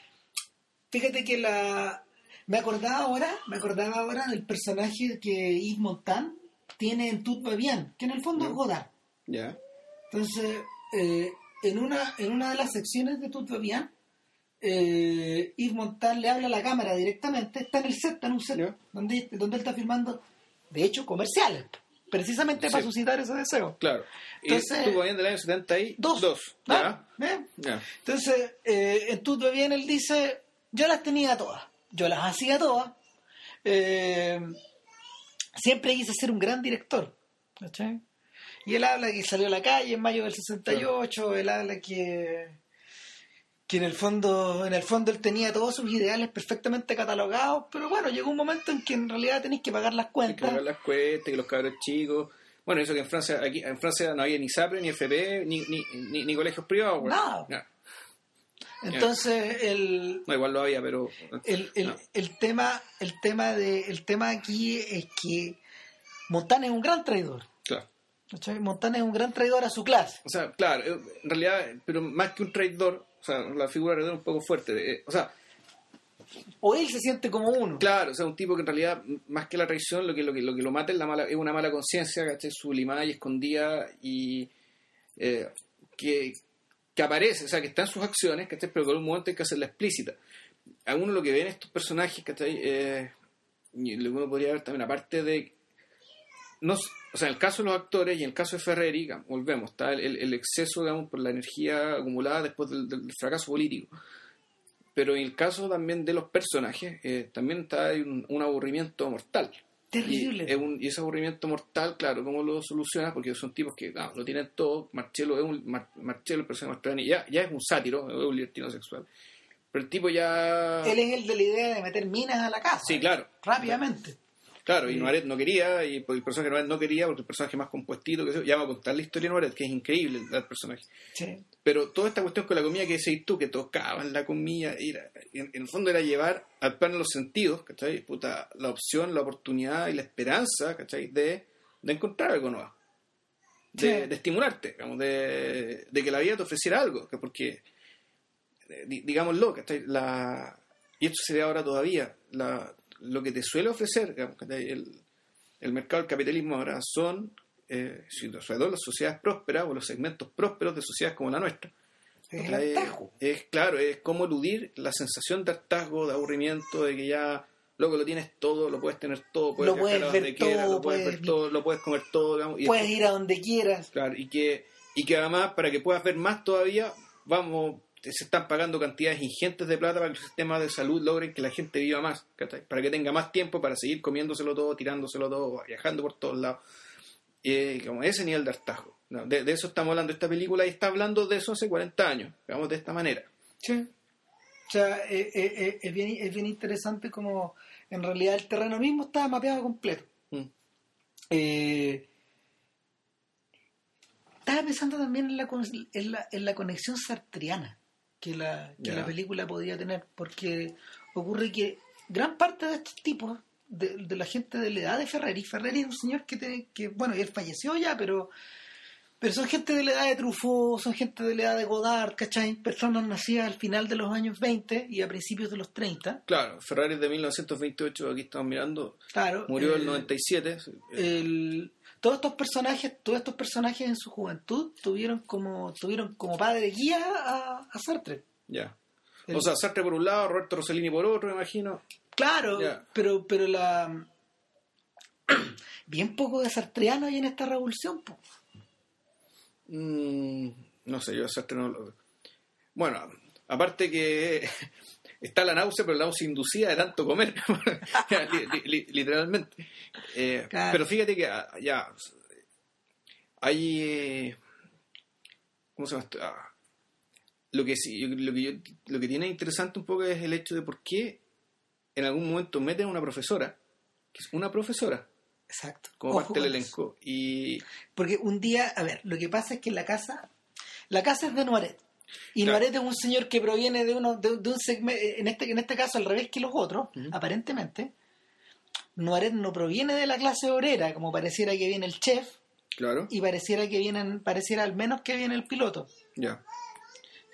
fíjate que la me acordaba ahora, me acordaba ahora del personaje que Yves Montand tiene en Tout va bien, que en el fondo es Godard. Ya. Entonces, eh, en, una, en una de las secciones de Tout va bien, Yves Montand le habla a la cámara directamente, está en el set, está en un set, donde, donde él está filmando, de hecho, comerciales, precisamente Sí. para suscitar ese deseo. Claro. Entonces- y estuvo bien del año 70 y Dos. dos. ¿Ah? Ya. Entonces, eh, en bien, él dice, yo las tenía todas, yo las hacía todas, eh, siempre quise ser un gran director, ¿cachai? Y él habla que salió a la calle en mayo del 68, él habla que que en el fondo en el fondo él tenía todos sus ideales perfectamente catalogados, pero bueno, llegó un momento en que en realidad tenéis que pagar las Hay que cuentas. pagar las cuentas, que los cabros chicos. Bueno, eso que en Francia, aquí en Francia no había ni SAPRE, ni FP, ni, ni, ni, ni colegios privados. güey. Nada. No, Entonces el, no, igual lo había, pero. el, el, el tema el tema de el tema aquí es que Montana es un gran traidor. Claro. Montana es un gran traidor a su clase. O sea, claro, en realidad, pero más que un traidor, o sea, la figura de es un poco fuerte. eh, o sea, O él se siente como uno. claro, o sea, un tipo que en realidad, más que la traición, lo que lo, que, lo, que lo mata es, la mala, es una mala conciencia, ¿cachai? Sublimada y escondida y eh, que, que aparece, o sea, que está en sus acciones, ¿cachai? Pero que en un momento hay que hacerla explícita. A uno lo que ven estos personajes, ¿cachai? Eh, lo que uno podría ver también, aparte de... No, o sea, en el caso de los actores y en el caso de Ferreri, digamos, volvemos, está el, el- el exceso, digamos, por la energía acumulada después del, del fracaso político. Pero en el caso también de los personajes, eh, también está un, un aburrimiento mortal. Terrible. Y, es un- y ese aburrimiento mortal, claro, ¿cómo lo solucionas? Porque son tipos que lo tienen todo. Marcelo es un. Mar- Marcelo, el personaje de Mastroianni, ya, ya es un sátiro, es un libertino sexual. Pero el tipo ya. Él es el de la idea de meter minas a la casa. Sí, claro. Rápidamente. Claro, y. Noaret no quería, y el personaje Noaret no quería, porque el personaje más compuestito, que ya va a contar la historia de Noaret, que es increíble el, personaje. Sí. Pero toda esta cuestión con la comida que decís tú, que tocaban la comida, era- en, en el fondo era llevar al plano los sentidos, ¿cachai? Puta, la opción, la oportunidad y la esperanza, ¿cachai? De, de encontrar algo nuevo. De, Sí. de estimularte, digamos, de, de que la vida te ofreciera algo, que porque, eh, di- digámoslo, ¿cachai? La, y esto se ve ahora todavía, la, lo que te suele ofrecer. El, el mercado del capitalismo ahora son, eh, sobre todo las sociedades prósperas o los segmentos prósperos de sociedades como la nuestra. Es el es claro, es como eludir la sensación de hartazgo, de aburrimiento, de que ya luego lo tienes todo, lo puedes tener todo, puedes Lo puedes donde ver quieras, todo, lo puedes puedes- ver todo, lo puedes comer todo, digamos, y Puedes ir a donde quieras. Claro, y que, y que además, para que puedas ver más todavía, vamos, se están pagando cantidades ingentes de plata para que el sistema de salud logren que la gente viva más, ¿cachai? para que tenga más tiempo para seguir comiéndoselo todo, tirándoselo todo, viajando por todos lados. Eh, como ese nivel de hartazgo. ¿no? De, de eso estamos hablando esta película y está hablando de eso hace 40 años, digamos, de esta manera. Sí. O sea, eh, eh, eh, es, bien, es bien interesante como en realidad el terreno mismo estaba mapeado completo. Mm. Estaba pensando también en la, en la, en la conexión sartriana que, la, que la película podía tener, porque ocurre que gran parte de estos tipos, de, de la gente de la edad de Ferreri, Ferreri es un señor que, te- que bueno, él falleció ya, pero pero son gente de la edad de Truffaut, son gente de la edad de Godard, ¿cachai? Personas nacidas al final de los años 20 y a principios de los 30. Claro, Ferrari es de 1928, aquí estamos mirando, Claro. murió eh, el 97. eh, el- todos estos personajes, todos estos personajes en su juventud tuvieron como, tuvieron como padre guía a, a Sartre. ya. O sea, Sartre por un lado, Roberto Rossellini por otro, me imagino. claro, pero, pero la bien poco de sartreano hay en esta revolución, po. Mm, no sé, yo a Sartre no lo... Bueno, aparte que está la náusea, pero la náusea inducida de tanto comer, Li- li- li- literalmente. Eh, Claro. Pero fíjate que ah, ya hay... eh, ¿Cómo se llama esto? Ah, lo que sí, yo- lo que yo- lo que tiene interesante un poco es el hecho de por qué en algún momento meten a una profesora, que es una profesora, Exacto. como Ojo parte del elenco. Y Porque un día, a ver, lo que pasa es que la casa, la casa es de Noiret. Y Claro. Noiret es un señor que proviene de uno, de, de un segmento, en este, en este caso al revés que los otros, aparentemente. Noiret no proviene de la clase obrera, como pareciera que viene el chef, claro, y pareciera que vienen, pareciera al menos que viene el piloto. ya.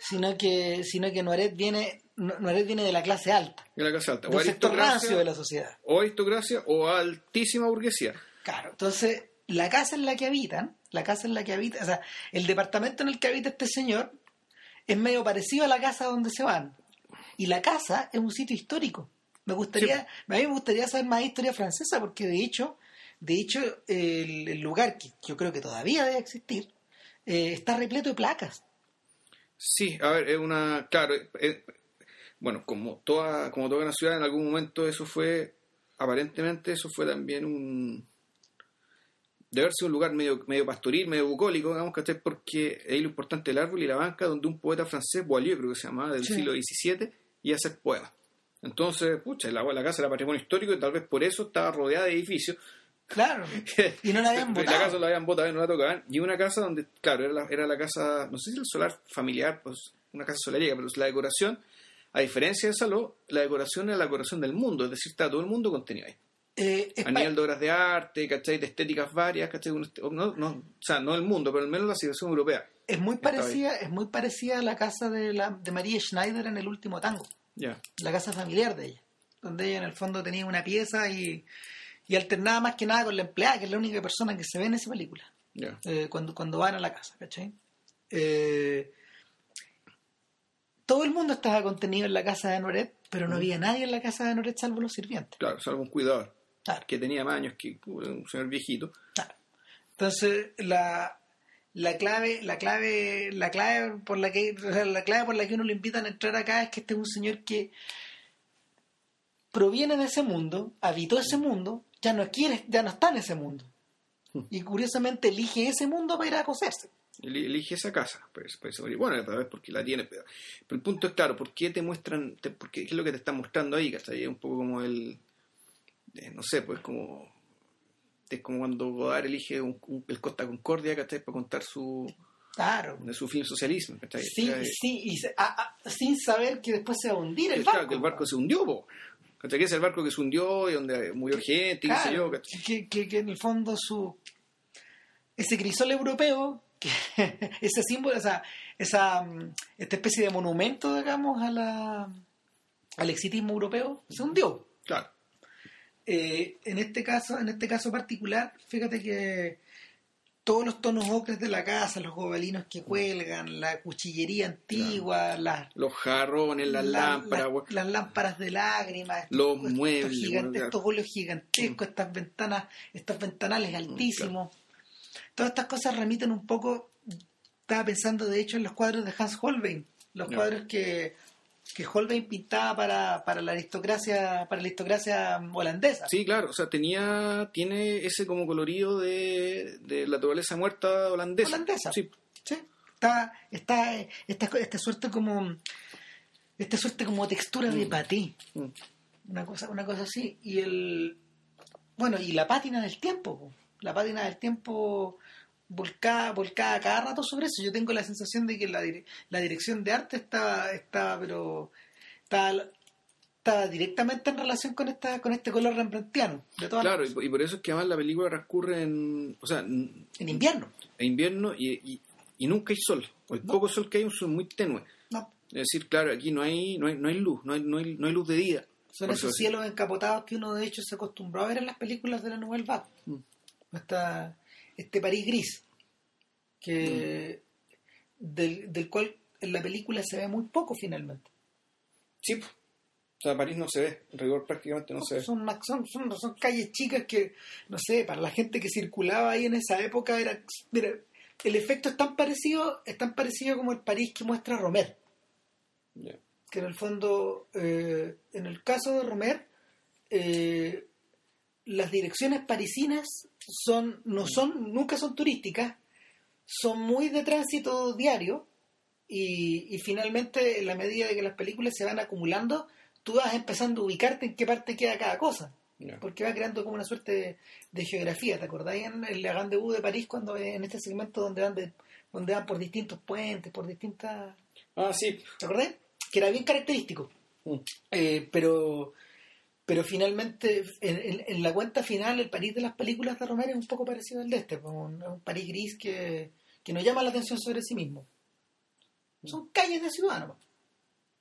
Sino que, sino que Noiret viene, No- Noiret viene de la clase alta, De la clase alta. de O sector rancio de la sociedad. o aristocracia o altísima burguesía. Claro, entonces la casa en la que habitan, la casa en la que habita, o sea, el departamento en el que habita este señor es medio parecido a la casa donde se van. Y la casa es un sitio histórico. Me gustaría, a mí me gustaría saber más historia francesa porque de hecho, de hecho el, el lugar que yo creo que todavía debe existir eh, está repleto de placas. Sí, a ver, es una. Claro, eh, bueno, como toda, como toda la ciudad, en algún momento eso fue. Aparentemente, eso fue también un. De haber sido un lugar medio, medio pastoril, medio bucólico, digamos, ¿cachai? Porque es lo importante del árbol y la banca donde un poeta francés, Boileau creo que se llamaba, del Sí. siglo XVII, iba a ser poema. Entonces, pucha, la, la casa era patrimonio histórico y tal vez por eso estaba rodeada de edificios. Claro. Y no la habían La votado. casa la habían votado y no la tocaban. Y una casa donde, claro, era la, era la casa, no sé si el solar familiar, pues una casa solariega, pero la decoración, a diferencia de Saló, la decoración era la decoración del mundo, es decir, está todo el mundo contenido ahí. Eh, A nivel de obras de arte, ¿cachai? De estéticas varias, ¿cachai? No, no, o sea, no el mundo, pero al menos la civilización europea. es muy parecida, es muy parecida a la casa de la de María Schneider en el último tango, Ya. la casa familiar de ella, donde ella en el fondo tenía una pieza y, y alternaba más que nada con la empleada, que es la única persona que se ve en esa película, Ya. eh, cuando, cuando van a la casa, ¿cachai? Eh, todo el mundo estaba contenido en la casa de Noret, pero no había nadie en la casa de Noret salvo los sirvientes. Claro, salvo un cuidador Claro. que tenía más años que un señor viejito. Claro. Entonces, la, la clave, la clave, la clave por la que, o sea, la clave por la que uno lo invitan a entrar acá es que este es un señor que proviene de ese mundo, habitó ese mundo, ya no quiere, ya no está en ese mundo. Y curiosamente elige ese mundo para ir a acoserse. Eli- Elige esa casa. Pues, pues, bueno, tal vez porque la tiene. Pero, el punto es claro, ¿por qué te muestran, te- por qué, qué es lo que te están mostrando ahí? ¿cachai? Es un poco como el, eh, no sé, pues como, es como cuando Godard elige un- un- el Costa Concordia, ¿cachai? Para contar su, Claro. de su film socialismo, ¿cachai? Sí, sí, y se- a- a- sin saber que después se va a hundir el claro, barco. que el barco se hundió, po. ¿cachai? Que es el barco que se hundió y donde murió gente, y qué sé yo, Claro, ¿cachai? que, que- que en el fondo su ese crisol europeo, que, ese símbolo, esa, esa mm, esta especie de monumento, digamos, a la, al exitismo europeo, se hundió. Claro. Eh, en este caso, en este caso particular, fíjate que todos los tonos ocres de la casa, los gobelinos que cuelgan, la cuchillería antigua, las Los jarrones, las la- lámparas, la- las lámparas de lágrimas, Los estos muebles, gigantes, bueno, estos óleos gigantescos, estas ventanas, estos ventanales altísimos. Todas estas cosas remiten un poco, estaba pensando de hecho en los cuadros de Hans Holbein, los cuadros que, que Holbein pintaba para, para la aristocracia, para la aristocracia holandesa. Sí, claro, o sea, tenía, tiene ese como colorido de, de la naturaleza muerta holandesa. Holandesa. Sí, Sí, está, está esta, esta suerte como esta suerte como textura de Mm. paté. Mm. una cosa una cosa así y el bueno y la pátina del tiempo po. la pátina del tiempo volcada volcada cada rato sobre eso yo tengo la sensación de que la, dire- la dirección de arte está está pero está está directamente en relación con esta con este color rembrandtiano de todas claro, y, por- y por eso es que además la película transcurre en, o sea, en, invierno en invierno y, y, y nunca hay sol. O el No. poco sol que hay es muy tenue. no Es decir, claro, aquí no hay, no hay, no hay luz, no hay, no hay, no hay luz de día. son esos eso- cielos encapotados que uno de hecho se acostumbró a ver en las películas de la Nouvelle Vague Mm. Esta- este París gris que Mm. del, del cual en la película se ve muy poco finalmente Sí, o sea, París no se ve, en rigor prácticamente no se ve. son, son, son, son calles chicas que, no sé, para la gente que circulaba ahí en esa época era, mira, el efecto es tan parecido, es tan parecido como el París que muestra Romer, que en el fondo, eh, en el caso de Romer, eh, las direcciones parisinas son, no son, nunca son turísticas, son muy de tránsito diario y, y finalmente en la medida de que las películas se van acumulando, tú vas empezando a ubicarte en qué parte queda cada cosa porque va creando como una suerte de, de geografía. ¿Te acordáis en el Grande de París cuando en este segmento donde van de, donde van por distintos puentes, por distintas Ah, sí. ¿te acordáis? Que era bien característico. Mm. Eh, pero pero finalmente en, en- en la cuenta final el París de las películas de Romero es un poco parecido al de este, pues, un, un París gris que, que no llama la atención sobre sí mismo. Son calles de ciudad nomás,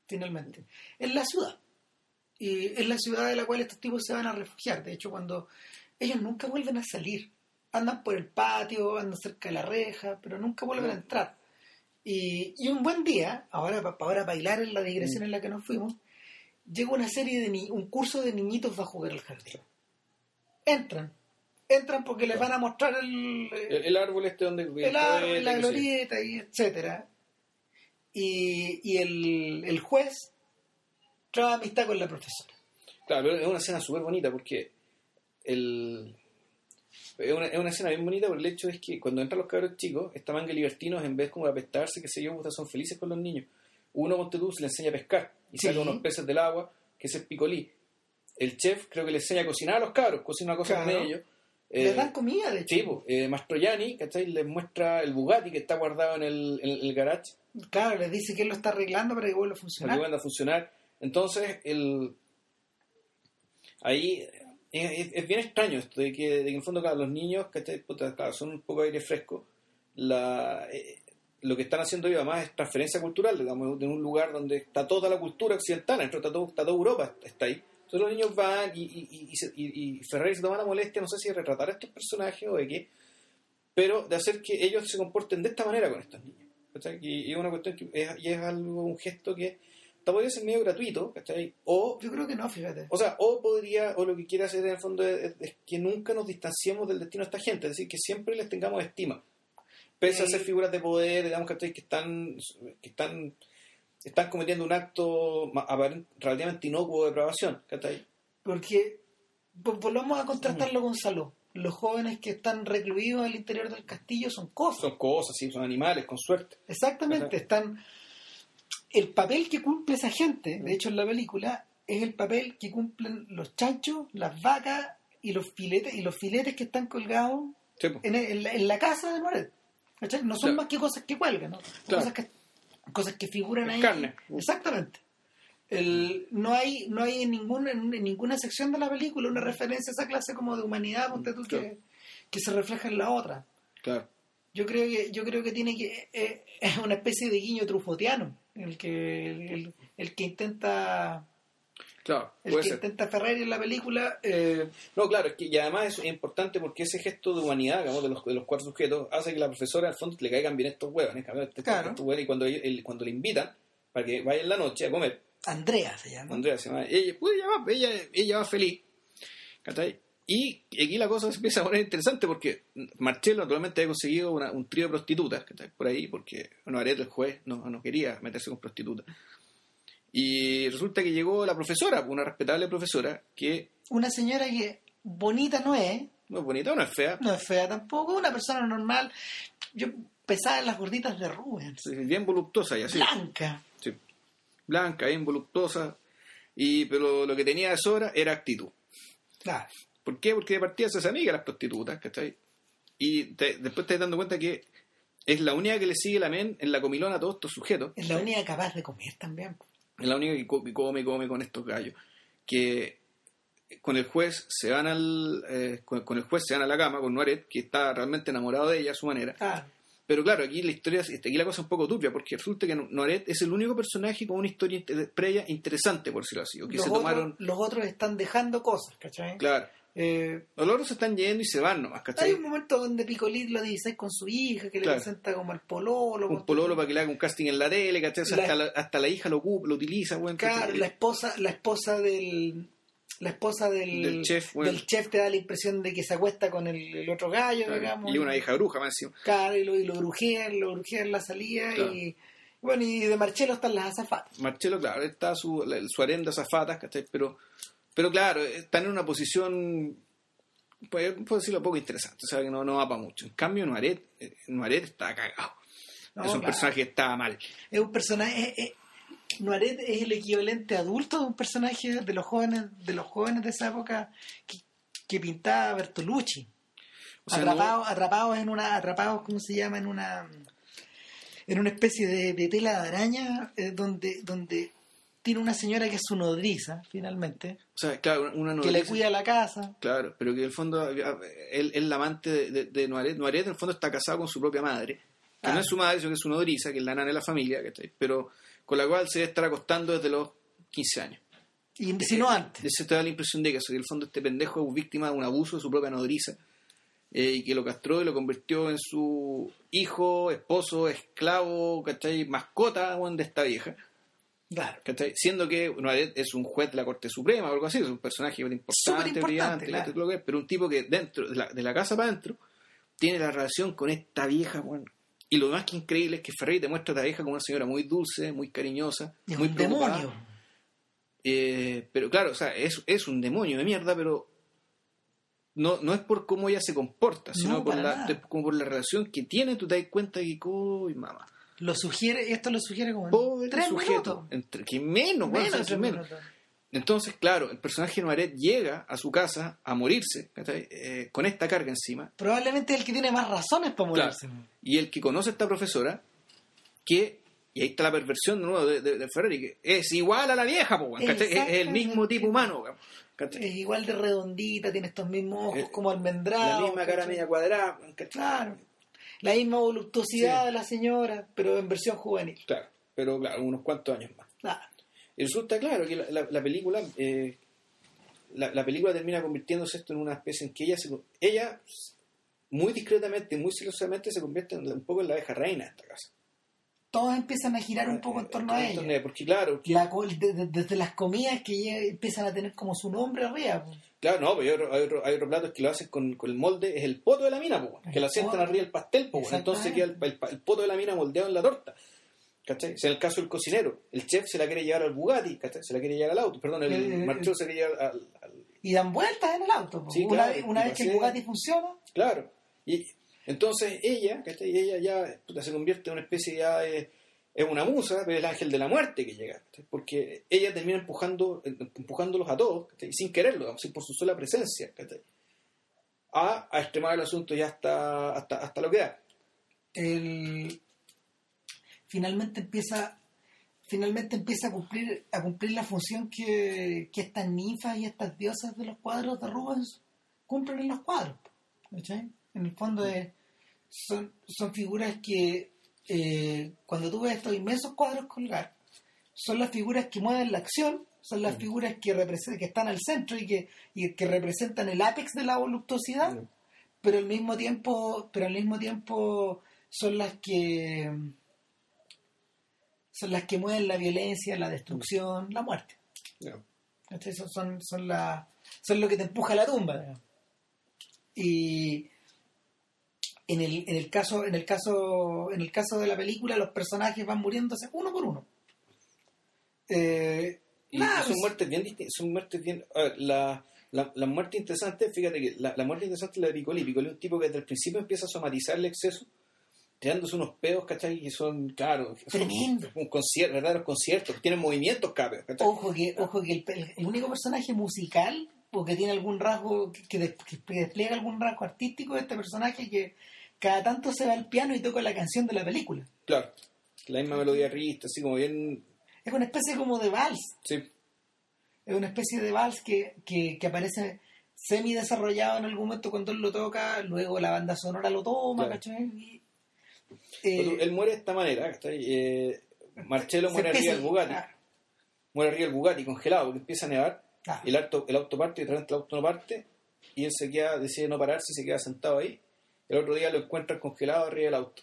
finalmente. Es la ciudad. Y es la ciudad de la cual estos tipos se van a refugiar. De hecho, cuando ellos nunca vuelven a salir, andan por el patio, andan cerca de la reja, pero nunca vuelven a No. entrar. Y, y un buen día, ahora para ahora bailar en la digresión en la que nos fuimos, llega una serie de ni- un curso de niñitos va a jugar al jardín. Entran, entran porque les van a mostrar el, El, el árbol este donde... el árbol, la glorieta y etcétera. Y, y el, el juez traba amistad con la profesora. Claro, es una escena súper bonita porque el... Es una, es una escena bien bonita por el hecho es que cuando entran los cabros chicos, esta manga libertinos, en vez como de apestarse, que se yo, son felices con los niños. Uno, ponte tú, se le enseña a pescar y saca unos peces del agua, que es el picolí. El chef creo que le enseña a cocinar a los cabros, cocina cosas Claro. de ellos. Les Eh, dan comida, de hecho. Sí, pues, eh, Mastroianni, ¿cachai? Les muestra el Bugatti que está guardado en el, en el garage Claro, les dice que él lo está arreglando para que vuelva a para funcionar. que vuelva a funcionar. Entonces, el ahí es, es- es bien extraño esto de que, de que en el fondo claro, los niños ¿cachai? Puta, claro, son un poco aire fresco. La, eh, lo que están haciendo ellos además es transferencia cultural, digamos, de un lugar donde está toda la cultura occidental, está, todo, está toda Europa, está ahí. Entonces los niños van y, y, y, y Ferrari se toma la molestia, no sé si de retratar a estos personajes o de qué, pero de hacer que ellos se comporten de esta manera con estos niños. ¿cachai? Y, es una cuestión que es, y es algo, un gesto que hasta podría ser medio gratuito, ¿cachai? O, Yo creo que no, fíjate. o sea, o podría, o lo que quiere hacer en el fondo es, es que nunca nos distanciemos del destino de esta gente, es decir, que siempre les tengamos estima. Pese a ser figuras de poder, digamos, ¿cachai? Que están, que están, están cometiendo un acto relativamente inocuo de depravación, ¿cachai? Porque volvamos a contrastarlo con Salud. Los jóvenes que están recluidos al interior del castillo son cosas. Son cosas, sí, son animales, con suerte. Exactamente, están... El papel que cumple esa gente, de hecho en la película, es el papel que cumplen los chanchos, las vacas y los filetes, y los filetes que están colgados Sí, po. en, en la, en la casa de Moret. ¿Cachai? No son Claro. más que cosas que cuelgan, ¿no? Claro. Cosas, que, cosas que figuran Es ahí. carne. Exactamente. El, no hay, no hay en, ninguna, en ninguna sección de la película una referencia a esa clase como de humanidad, ponte tú, que, se refleja en la otra. Claro. Yo creo que, yo creo que tiene que eh, es una especie de guiño trufotiano, el que el, el- el que intenta Claro, el puede que ser. intenta Ferrari en la película eh, No, claro, es que y además es importante porque ese gesto de humanidad, digamos, de los, de los cuatro sujetos, hace que la profesora al fondo le caigan bien estos huevones, cabrón, estos- Claro. estos huevones, y cuando, el- cuando le invitan para que vaya en la noche a comer, Andrea se llama. Andrea se llama, ella, pues ella va, ella, ella va feliz, ¿cachai? Y aquí la cosa se empieza a poner interesante porque Marcelo naturalmente había conseguido una- un trío de prostitutas, ¿cachai? Por ahí, porque bueno, Areto, el juez, no, no quería meterse con prostitutas. Y resulta que llegó la profesora, una respetable profesora, que Una señora que bonita no es, no es bonita, no es fea, no es fea tampoco, una persona normal. Yo pensaba en las gorditas de Rubens. Bien voluptuosa y así. Blanca. Sí. Blanca, bien voluptuosa. Y, pero lo que tenía de sobra era actitud. Claro. ¿Por qué? Porque de partida se amiga las prostitutas, ¿cachai? Y te- después te das dando cuenta que es la única que le sigue la men en la comilona a todos estos sujetos. Es la única capaz de comer también. Es la única que co- que come, come con estos gallos. Que con el juez se van al eh, con, con el juez se van a la cama con Noaret, que está realmente enamorado de ella a su manera. Claro. Pero claro, aquí la historia, aquí la cosa es un poco turbia, porque resulta que Noaret es el único personaje con una historia previa interesante, por decirlo así, o que Los, se otros, tomaron, los otros están dejando cosas, ¿cachai? claro, Eh, los otros se están yendo y se van nomás, hay ¿cachai? un momento donde Picolit lo dice con su hija, que le presenta como el pololo. Un pololo para que le haga un casting en la tele, ¿cachai? O sea, La- hasta, la, hasta la hija lo, utiliza, Claro, la esposa, la esposa del la esposa del, Del chef, bueno. del chef te da la impresión de que se acuesta con el, el otro gallo, Claro, digamos. y una hija bruja más encima. Claro, y lo, y lo brujean, lo brujean en la salida Claro. y bueno, y de Marcelo están las azafatas. Marcelo, claro, está su, la- su arenda zafatas, ¿cachai? Pero, pero claro, están en una posición, pues, puedo decirlo, poco interesante, o sea, que no, no va para mucho. En cambio, Nuaret, eh, Nuaret está cagado. No, es un claro. personaje que está mal. Es un personaje. eh, Noiret es el equivalente adulto de un personaje de los jóvenes de los jóvenes de esa época que, que pintaba Bertolucci. O sea, no- atrapados, atrapados en una, atrapados, ¿cómo se llama? En una en una especie de, de tela de araña eh, donde, donde tiene una señora que es su nodriza, finalmente, o sea, claro, una que le nodriza- cuida la casa. Claro, pero que en el fondo él él es el amante de, de, de Noiret. Noiret en el fondo está casado con su propia madre, que Ah. no es su madre, sino que es su nodriza, que es la nana de la familia, ¿cachai? pero con la cual se debe estar acostando desde los 15 años. Y si no antes. Se te da la impresión de que, eso, en el fondo este pendejo es víctima de un abuso de su propia nodriza eh, y que lo castró y lo convirtió en su hijo, esposo, esclavo, ¿cachai? Mascota de esta vieja. Claro. ¿cachai? Siendo que es un juez de la Corte Suprema o algo así, es un personaje importante, Superimportante, brillante, claro. ¿cachai? Todo lo que es, pero un tipo que dentro de la, de la casa para adentro tiene la relación con esta vieja. Y lo más que increíble es que Ferrari te muestra a esta vieja como una señora muy dulce, muy cariñosa, Es muy un preocupada. demonio. Eh, pero claro, o sea, es, es un demonio de mierda, pero no, no es por cómo ella se comporta, sino No, por la, de- como por la relación que tiene, tú te das cuenta que, uy, mamá, Lo sugiere, esto lo sugiere como pobre tres sujeto, minutos. entre, que menos, Menos de entre tres menos. minutos. Entonces, claro, el personaje de Maret llega a su casa a morirse. Eh, con esta carga encima, Probablemente es el que tiene más razones para Claro. morirse. y el que conoce a esta profesora, que, y ahí está la perversión de nuevo de, de, de Ferrari, que es igual a la vieja, es, el mismo tipo humano. Es igual de redondita, tiene estos mismos ojos Eh, como almendrados. la misma cara ¿cachai? media cuadrada, ¿cachai? Claro. La misma voluptuosidad Sí. de la señora, pero en versión juvenil. Claro, pero claro, unos cuantos años más. Claro. Y resulta claro que la, la- la película eh, la, la película termina convirtiéndose esto en una especie en que ella se, ella muy discretamente muy silosamente se convierte en, un poco en la abeja reina de esta casa Todos empiezan a girar un poco en torno a torno ella. porque claro La de- de- desde las comidas que ya empiezan a tener como su nombre arriba. pues. Claro no pero hay otro, hay otro, hay otro plato que lo hacen con, con el molde es el poto de la mina po, que la El sientan arriba del pastel po, entonces queda el, el- el poto de la mina moldeado en la torta ¿Cachai? Si en el caso del cocinero, el chef se la quiere llevar al Bugatti, ¿cachai? se la quiere llevar al auto, perdón, el Eh, eh, marchero se quiere llevar al, al- Y dan vueltas en el auto. pues. Sí, una claro, vez, una vez que el. Bugatti funciona, Claro. Y entonces ella, ¿cachai? Y ella ya puta, se convierte en una especie ya de... Es una musa, pero es el ángel de la muerte que llega. Porque ella termina empujando, empujándolos a todos, sin quererlo, sin por su sola presencia. A, a extremar el asunto ya hasta, hasta, hasta lo que da. el- finalmente empieza finalmente empieza a cumplir a cumplir la función que, que estas ninfas y estas diosas de los cuadros de Rubens cumplen en los cuadros en el fondo es- son, son figuras que eh, cuando tú ves estos inmensos cuadros colgar son las figuras que mueven la acción son las Mm. figuras que representan que están al centro y que, y que representan el ápex de la voluptuosidad Mm. pero al mismo tiempo pero al mismo tiempo son las que son las que mueven la violencia la destrucción la muerte. ¿Cachai? son son la- son lo que te empuja a la tumba y en el, en el caso en el caso en el caso de la película los personajes van muriéndose uno por uno Eh, Y nada, son pues, muertes bien distintas, son muertes bien... ver, la, la, la muerte interesante, fíjate que la, la muerte interesante es la de Piccoli. Piccoli es un tipo que desde el principio empieza a somatizar el exceso, tirándose unos pedos, ¿cachai? Que son, claro, Tremendo. un concierto, verdaderos conciertos, tienen movimientos, cabrón, ¿cachai? Ojo que, ojo que el único personaje musical o que tiene algún rasgo, que, que des- que despliega algún rasgo artístico de este personaje que cada tanto se va al piano y toca la canción de la película. Claro, la misma melodía triste, así como bien... Es una especie como de vals. Sí, Es una especie de vals que, que, que aparece semi desarrollado en algún momento cuando él lo toca, luego la banda sonora lo toma, Claro. eh, él muere de esta manera, ¿cachai? Eh, Marcelo muere arriba del Bugatti, ah, muere arriba del Bugatti congelado, porque empieza a nevar, ah. el auto, el auto parte y de repente el auto no parte y él se queda, decide no pararse y se queda sentado ahí. El otro día lo encuentran congelado arriba del auto.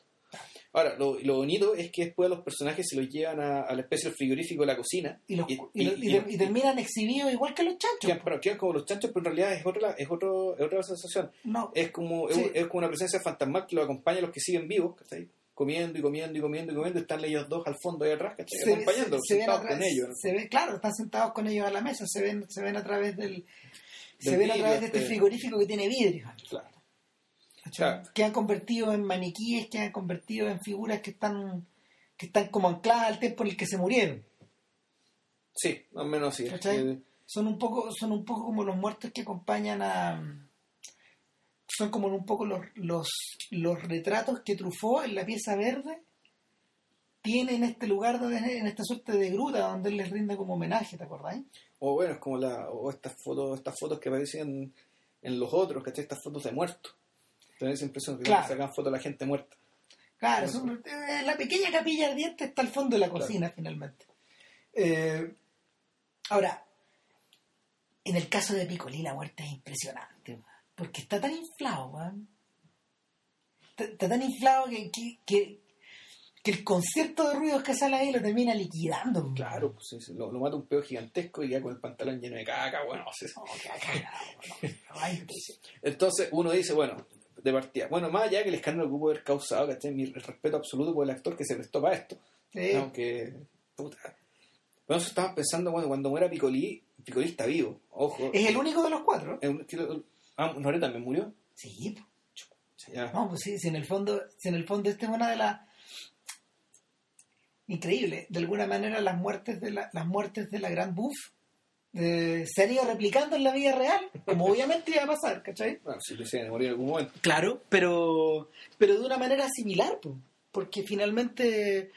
Ahora, lo, lo bonito es que después los personajes se los llevan a, a la especie del frigorífico de la cocina. y, los- y- y lo- y- y ter- y terminan exhibidos igual que los chanchos. quedan, pero quedan como los chanchos, pero en realidad es otra, es otro, es otra sensación. No, Es como, es, Sí. es como una presencia fantasmal que los acompaña a los que siguen vivos, ¿cachai? Comiendo y comiendo y comiendo y comiendo, y están ellos dos al fondo ahí atrás, ¿cachai? se, Acompañándolos, se- se ven sentados con ellos. ¿no? se ve, claro, están sentados con ellos a la mesa, se ven, se ven a través del, se ven a través de este este- frigorífico que tiene vidrio. Claro. Claro. Que han convertido en maniquíes, que han convertido en figuras que están, que están como ancladas al tiempo en el que se murieron. Sí, más o menos así. ¿Cachai? Eh, Son un poco, son un poco como los muertos que acompañan a son como un poco los, los, los retratos que Truffaut en la pieza verde tiene en este lugar, donde- en esta suerte de gruta donde él les rinde como homenaje, ¿te acordáis? O bueno, es como la, o estas fotos, estas fotos que aparecen en los otros, ¿cachai? Estas fotos de muertos. Tenés esa impresión que Claro. sacan fotos de la gente muerta. Claro, son- eh, la pequeña capilla ardiente está al fondo de la cocina finalmente. Eh, ahora, en el caso de Piccoli la muerte es impresionante, porque está tan inflado, weón. Está, está tan inflado que, que, que, que el concierto de ruidos que sale ahí lo termina liquidando. weón. Claro, pues sí, lo, lo mata un pedo gigantesco y ya con el pantalón lleno de caca, bueno, Entonces uno dice, bueno, de partida, bueno, más allá que el escándalo que pudo haber causado, ¿cachai? Mi respeto absoluto por el actor que se prestó para esto. sí. Aunque, puta. Bueno, eso estaba pensando cuando, cuando muera Picolí, Picolí está vivo, ojo. Es el único de los cuatro. Es lo- Ah, ¿Nore también murió? Sí. Ya. No, pues sí, si en el fondo, si en el fondo esta es una de las increíble, de alguna manera las muertes de la, las muertes de la Gran Buff eh, se han ido replicando en la vida real, como obviamente iba a pasar, ¿cachai? Bueno, si le decían de morir en algún momento. Claro, pero, pero de una manera similar, po, porque finalmente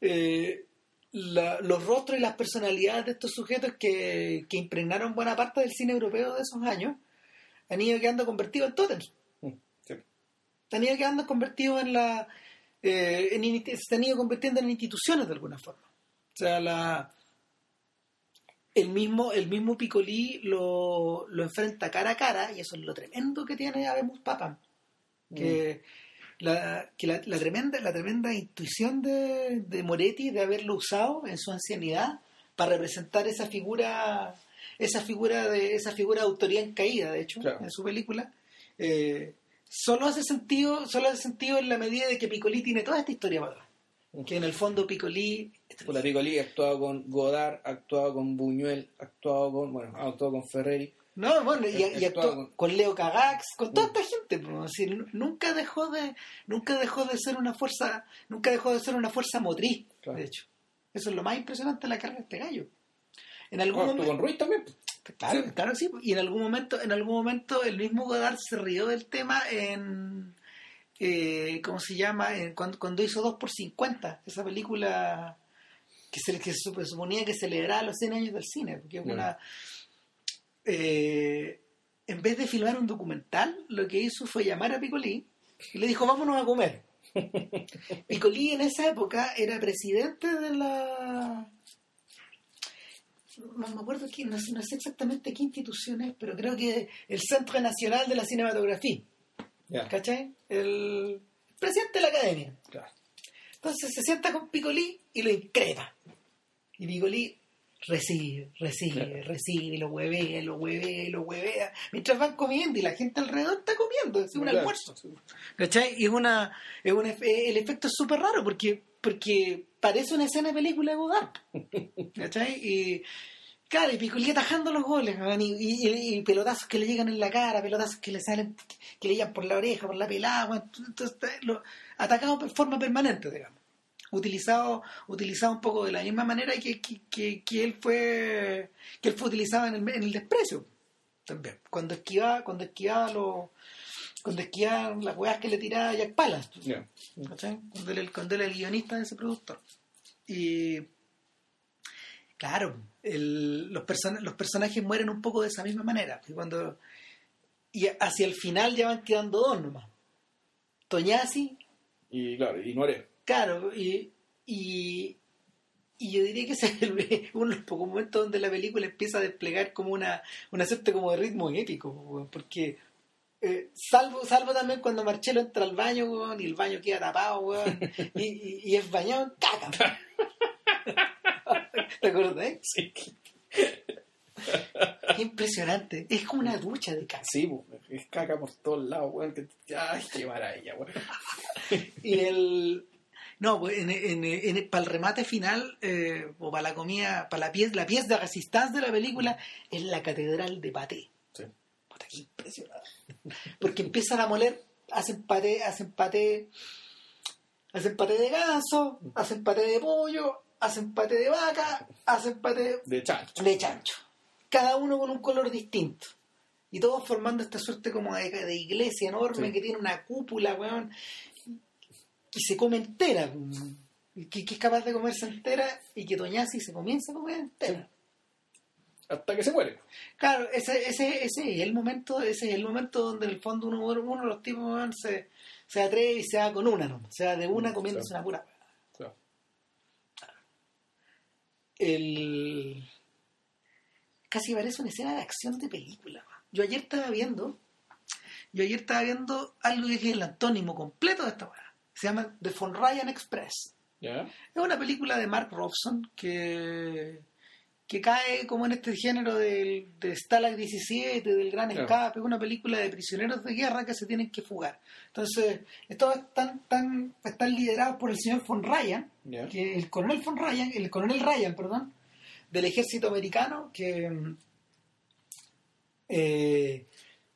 eh, la- los rostros y las personalidades de estos sujetos que, que impregnaron buena parte del cine europeo de esos años han ido quedando convertidos en tótems. Mm, sí. Han ido quedando convertidos en la. eh, en se han ido convirtiendo en instituciones de alguna forma. O sea, la. El mismo, el mismo Picolí lo, lo enfrenta cara a cara, y eso es lo tremendo que tiene Habemus Papam. Que, la, que la, la tremenda, la tremenda intuición de, de Moretti de haberlo usado en su ancianidad para representar esa figura, esa figura de, esa figura de autoría en caída, de hecho, Claro. en su película. eh, solo hace sentido, solo hace sentido en la medida de que Picolí tiene toda esta historia para atrás. Que en el fondo la Picolí ha actuado con Godard, ha actuado con Buñuel, ha actuado con, bueno, ha actuado con Ferreri. No, bueno, y, y actuó con- con Leo Cagax, con toda esta gente, pues, es decir, nunca dejó de, nunca dejó de ser una fuerza, nunca dejó de ser una fuerza motriz, Claro. de hecho. Eso es lo más impresionante de la carrera de este gallo. En algún Bueno, momento, con Ruiz también. pues. claro, sí. claro sí, y en algún momento, en algún momento el mismo Godard se rió del tema en eh, ¿cómo se llama? En cuando, cuando hizo 2 por 50 esa película que se, que se suponía que celebraba los 100 años del cine, porque Ya. una eh, en vez de filmar un documental, lo que hizo fue llamar a Picolí y le dijo, vámonos a comer. Picolí en esa época era presidente de la... No me acuerdo quién, no sé, exactamente qué institución es, pero creo que el Centro Nacional de la Cinematografía, Ya, ¿cachai? El presidente de la academia. claro. Entonces se sienta con Picolí y lo increpa. Y Picolí recibe, recibe, Claro. recibe, y lo huevea, lo huevea, lo huevea, mientras van comiendo y la gente alrededor está comiendo, es un Claro. almuerzo. ¿Cachai? Y es una, es un efe- el efecto es súper raro porque, porque parece una escena de película de Godard. ¿Cachai? Y claro, y Picolí atajando los goles, y, y- y- y pelotazos que le llegan en la cara, pelotazos que le salen, que le llegan por la oreja, por la pelada, entonces lo, atacado de forma permanente, digamos. Utilizado, utilizado un poco de la misma manera que, que, que- que él fue que él fue utilizado en el, en el desprecio también cuando esquivaba cuando esquivaba los cuando esquivaba las weas que le tiraba Jack. ¿cachai? Cuando él, cuando él era el guionista de ese productor. Y claro, el- los, person- los personajes mueren un poco de esa misma manera. Y, cuando, y hacia el final ya van quedando dos nomás. Toñasi, Y claro, y Nore. Claro, y, y, y yo diría que ese es el- uno de los pocos momentos donde la película empieza a desplegar como una, una suerte como de ritmo épico, porque eh, salvo, salvo también cuando Marcelo entra al baño, weón, y el baño queda tapado, weón, y, y- y es bañado en caca. ¿Te acordás? Sí. Qué impresionante. Es como una ducha de caca. Sí, es caca por todos lados, weón. Ay, qué maravilla, weón. Y el. No, pues en, en- en- para el remate final, eh, o para la comida, para la pieza, la pieza de resistencia de la película, es la catedral de paté. Sí. Puta, qué impresionante. Porque empiezan a moler, hacen paté, hacen paté, hacen paté de ganso, hacen paté de pollo, hacen paté de vaca, hacen paté De chancho. de chancho. Cada uno con un color distinto. Y todos formando esta suerte como de, de iglesia enorme Sí. que tiene una cúpula, weón. Y se come entera. Y Que, que es capaz de comerse entera y que Toñasi se comienza a comer entera. Hasta que se muere. Claro, ese, ese, ese es el momento, ese es el momento donde en el fondo uno, uno los tipos se, se atreve y se va con una, ¿no? O sea, de una Mm, comiéndose una pura. Claro. el casi parece una escena de acción de película. Yo ayer estaba viendo, yo ayer estaba viendo algo que es el antónimo completo de esta weá. Se llama The Von Ryan Express. Es una película de Mark Robson que, que cae como en este género del, de Stalag 17, del Gran Claro. Escape. Es una película de prisioneros de guerra que se tienen que fugar. Entonces, estos están, están, están liderados por el señor Von Ryan, ¿Ya? que el coronel von Ryan, el coronel Ryan, perdón, del ejército americano, que eh,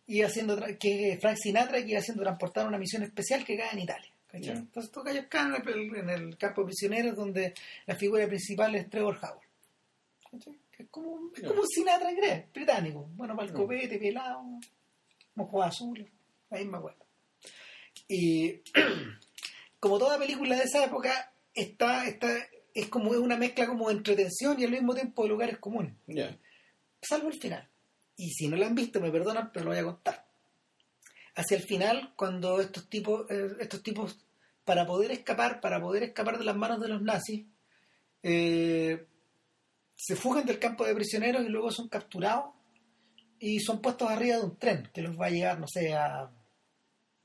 iba haciendo que Frank Sinatra que iba haciendo transportar una misión especial que cae en Italia. Ya. Entonces gallos caen en el, campo de prisioneros donde la figura principal es Trevor Howard. ¿cachai? Que Es como, un- es Ya. como un Sinatra inglés, británico. Bueno, para el Ya. copete, pelado, ojos azules, la misma hueá. Y como toda película de esa época, está, está, es como es una mezcla como de entretención y al mismo tiempo de lugares comunes salvo el final. Y si no la han visto, me perdonan, pero lo voy a contar. Hacia el final, cuando estos tipos, eh, estos tipos, para poder escapar, para poder escapar de las manos de los nazis, eh, se fugan del campo de prisioneros y luego son capturados y son puestos arriba de un tren que los va a llevar, no sé, a,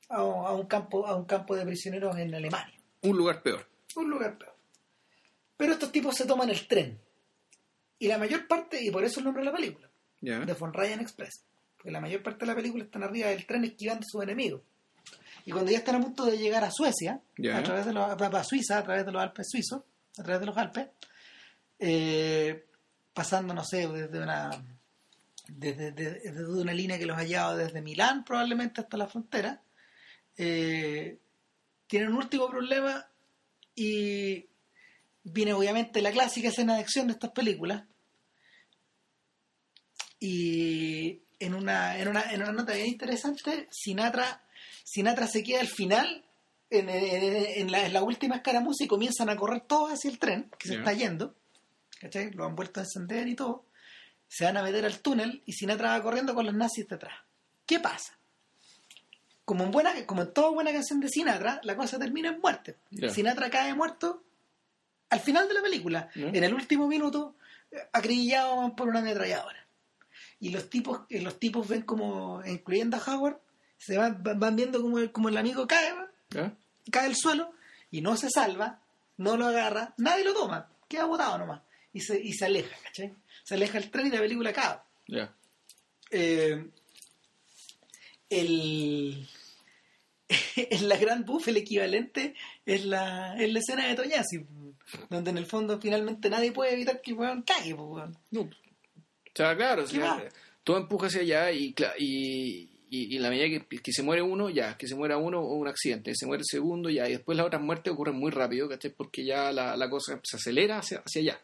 a, un campo, a un campo de prisioneros en Alemania Un lugar peor. un lugar peor. Pero estos tipos se toman el tren. Y la mayor parte, y por eso el nombre de la película, de Von Ryan Express. Porque la mayor parte de la película están arriba del tren esquivando a sus enemigos. Y cuando ya están a punto de llegar a Suecia, a través de los, a Suiza, a través de los Alpes suizos, a través de los Alpes, eh, pasando, no sé, desde una desde, desde- desde una línea que los ha llevado desde Milán probablemente hasta la frontera, eh, tienen un último problema y viene obviamente la clásica escena de acción de estas películas y en una, en una, en una nota bien interesante Sinatra, Sinatra se queda al final en, la, en la última escaramuza y comienzan a correr todos hacia el tren que se está yendo ¿cachai? lo han vuelto a encender y todo se van a meter al túnel y Sinatra va corriendo con los nazis detrás ¿qué pasa? como en, buena, como en toda buena canción de Sinatra la cosa termina en muerte. Sinatra cae muerto al final de la película, en el último minuto, eh, acribillado por una ametralladora. Y los tipos, eh, los tipos ven como, incluyendo a Howard, se van, van- viendo como el, como el amigo cae, cae al suelo y no se salva, no lo agarra, nadie lo toma, queda botado nomás. Y se, y se aleja, ¿cachai? Se aleja el tren y la película acaba. Ya. Eh, el, en la Gran Buff el equivalente es la, es la escena de Toñasi, donde en el fondo finalmente nadie puede evitar que el weón cague, pues, weón. No. O sea, claro, o sea, Claro. todo empuja hacia allá y, y, y, y la medida que, que se muere uno, ya, que se muera uno o un accidente, se muere el segundo, ya, y después las otras muertes ocurren muy rápido, ¿cachai? Porque ya la, la cosa se acelera hacia, hacia allá.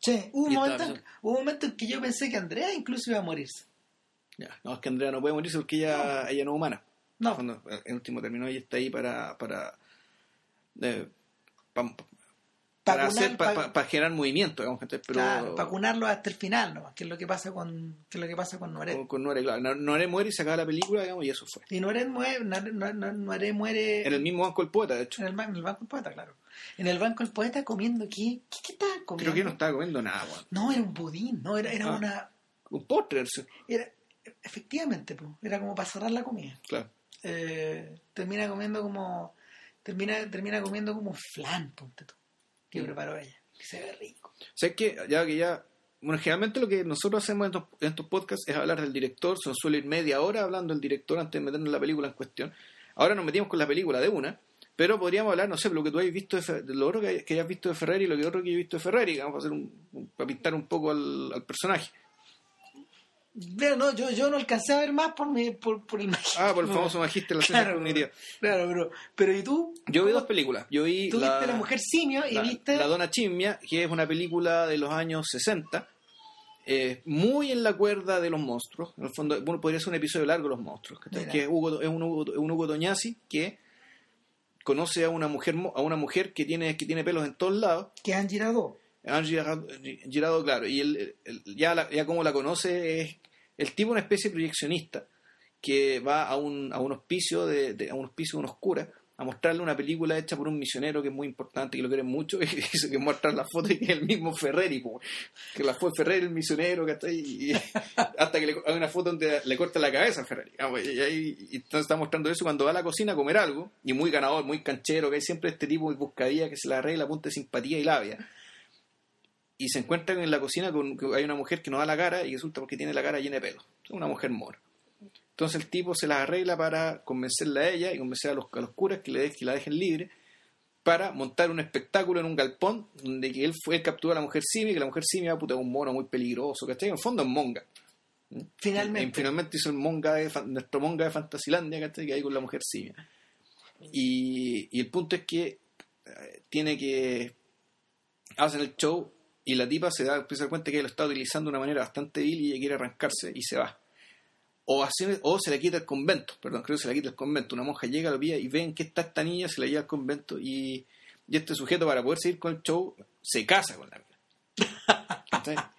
Che, hubo un, momento, en- hubo un momento en que yo pensé que Andrea incluso iba a morirse. Ya. No, es que Andrea no puede morirse porque ella, ella no es humana. No, Cuando en último término ella está ahí para para eh, pa- para, Vacunar, hacer, pa- pa- pa- para generar movimiento, digamos, pero claro, vacunarlo hasta el final, ¿no? que es lo que pasa con, que es lo que pasa con Noret. con, con claro. Muere y se acaba la película, digamos, y eso fue. Y Noret muere, Noret muere En el mismo banco el poeta, de hecho. en el, en el banco del poeta, claro. En el banco del poeta comiendo, ¿qué, qué, qué estaba comiendo? Creo que no estaba comiendo nada. No, era un budín, no, era, era Ah. una... Un postre. Era, efectivamente, po, era como para cerrar la comida. claro. Eh, termina comiendo como... Termina, termina comiendo como flan, ponte tú, que Mm. preparó ella. Que se ve rico. O sea, es que ya que ya. Bueno, generalmente lo que nosotros hacemos en estos, en estos podcasts es hablar del director. Se nos suele ir media hora hablando del director antes de meternos la película en cuestión. Ahora nos metimos con la película de una. Pero podríamos hablar, no sé, lo que tú hayas visto de, lo otro que, hay- que hayas visto de Ferrari y lo que otro que yo he visto de Ferrari. Vamos a hacer un, un- para pintar un poco al, al personaje. Pero no, yo, yo no alcancé a ver más por, mi, por, por el magíster. Ah, por el famoso magíster de la ciencia Claro, cognitiva. Claro, pero, pero ¿y tú? Yo vi ¿Cómo- dos películas. Yo vi Tú la, viste La Mujer Simio y la, viste... La Dona Chimmia, que es una película de los años 60, eh, muy en la cuerda de los monstruos. En el fondo, bueno, podría ser un episodio largo de los monstruos. Que es, Hugo- es un, Hugo, es un Hugo Toñasi que conoce a una mujer a una mujer que tiene que tiene pelos en todos lados Que han girado. Han girado, claro y él, ya la- ya como la conoce es el tipo una especie de proyeccionista que va a un, a un hospicio de, a un hospicio de unos curas a mostrarle una película hecha por un misionero que es muy importante que lo quieren mucho y dice que muestra la foto y que es el mismo Ferreri po, que la fue Ferreri el misionero que y, y hasta que le, hay una foto donde le corta la cabeza a Ferreri Ah, y, ahí, entonces está mostrando eso cuando va a la cocina a comer algo y muy ganador, muy canchero que hay siempre este tipo de buscadilla que se la arregla punta de simpatía y labia y se encuentran en la cocina con que hay una mujer que no da la cara y resulta porque tiene la cara llena de pelos. Es una mujer mora. Entonces el tipo se las arregla para convencerla a ella y convencer a los, a los curas que, le de- que la dejen libre para montar un espectáculo en un galpón donde que él fue él capturó a la mujer simia y que la mujer simia puta, es un mono muy peligroso, ¿cachai? En el fondo es monga. Finalmente. Y, finalmente hizo el monga de, nuestro monga de Fantasilandia, ¿cachai? Que hay con la mujer simia. Y, y el punto es que eh, tiene que. Hacen el show y la tipa se da, empieza a dar cuenta que lo está utilizando de una manera bastante vil y ella quiere arrancarse y se va. O, así- o se le quita el convento, perdón, creo que se le quita el convento. Una monja llega, lo pilla y ven que está esta niña, se la lleva al convento y, y este sujeto, para poder seguir con el show, se casa con la mina.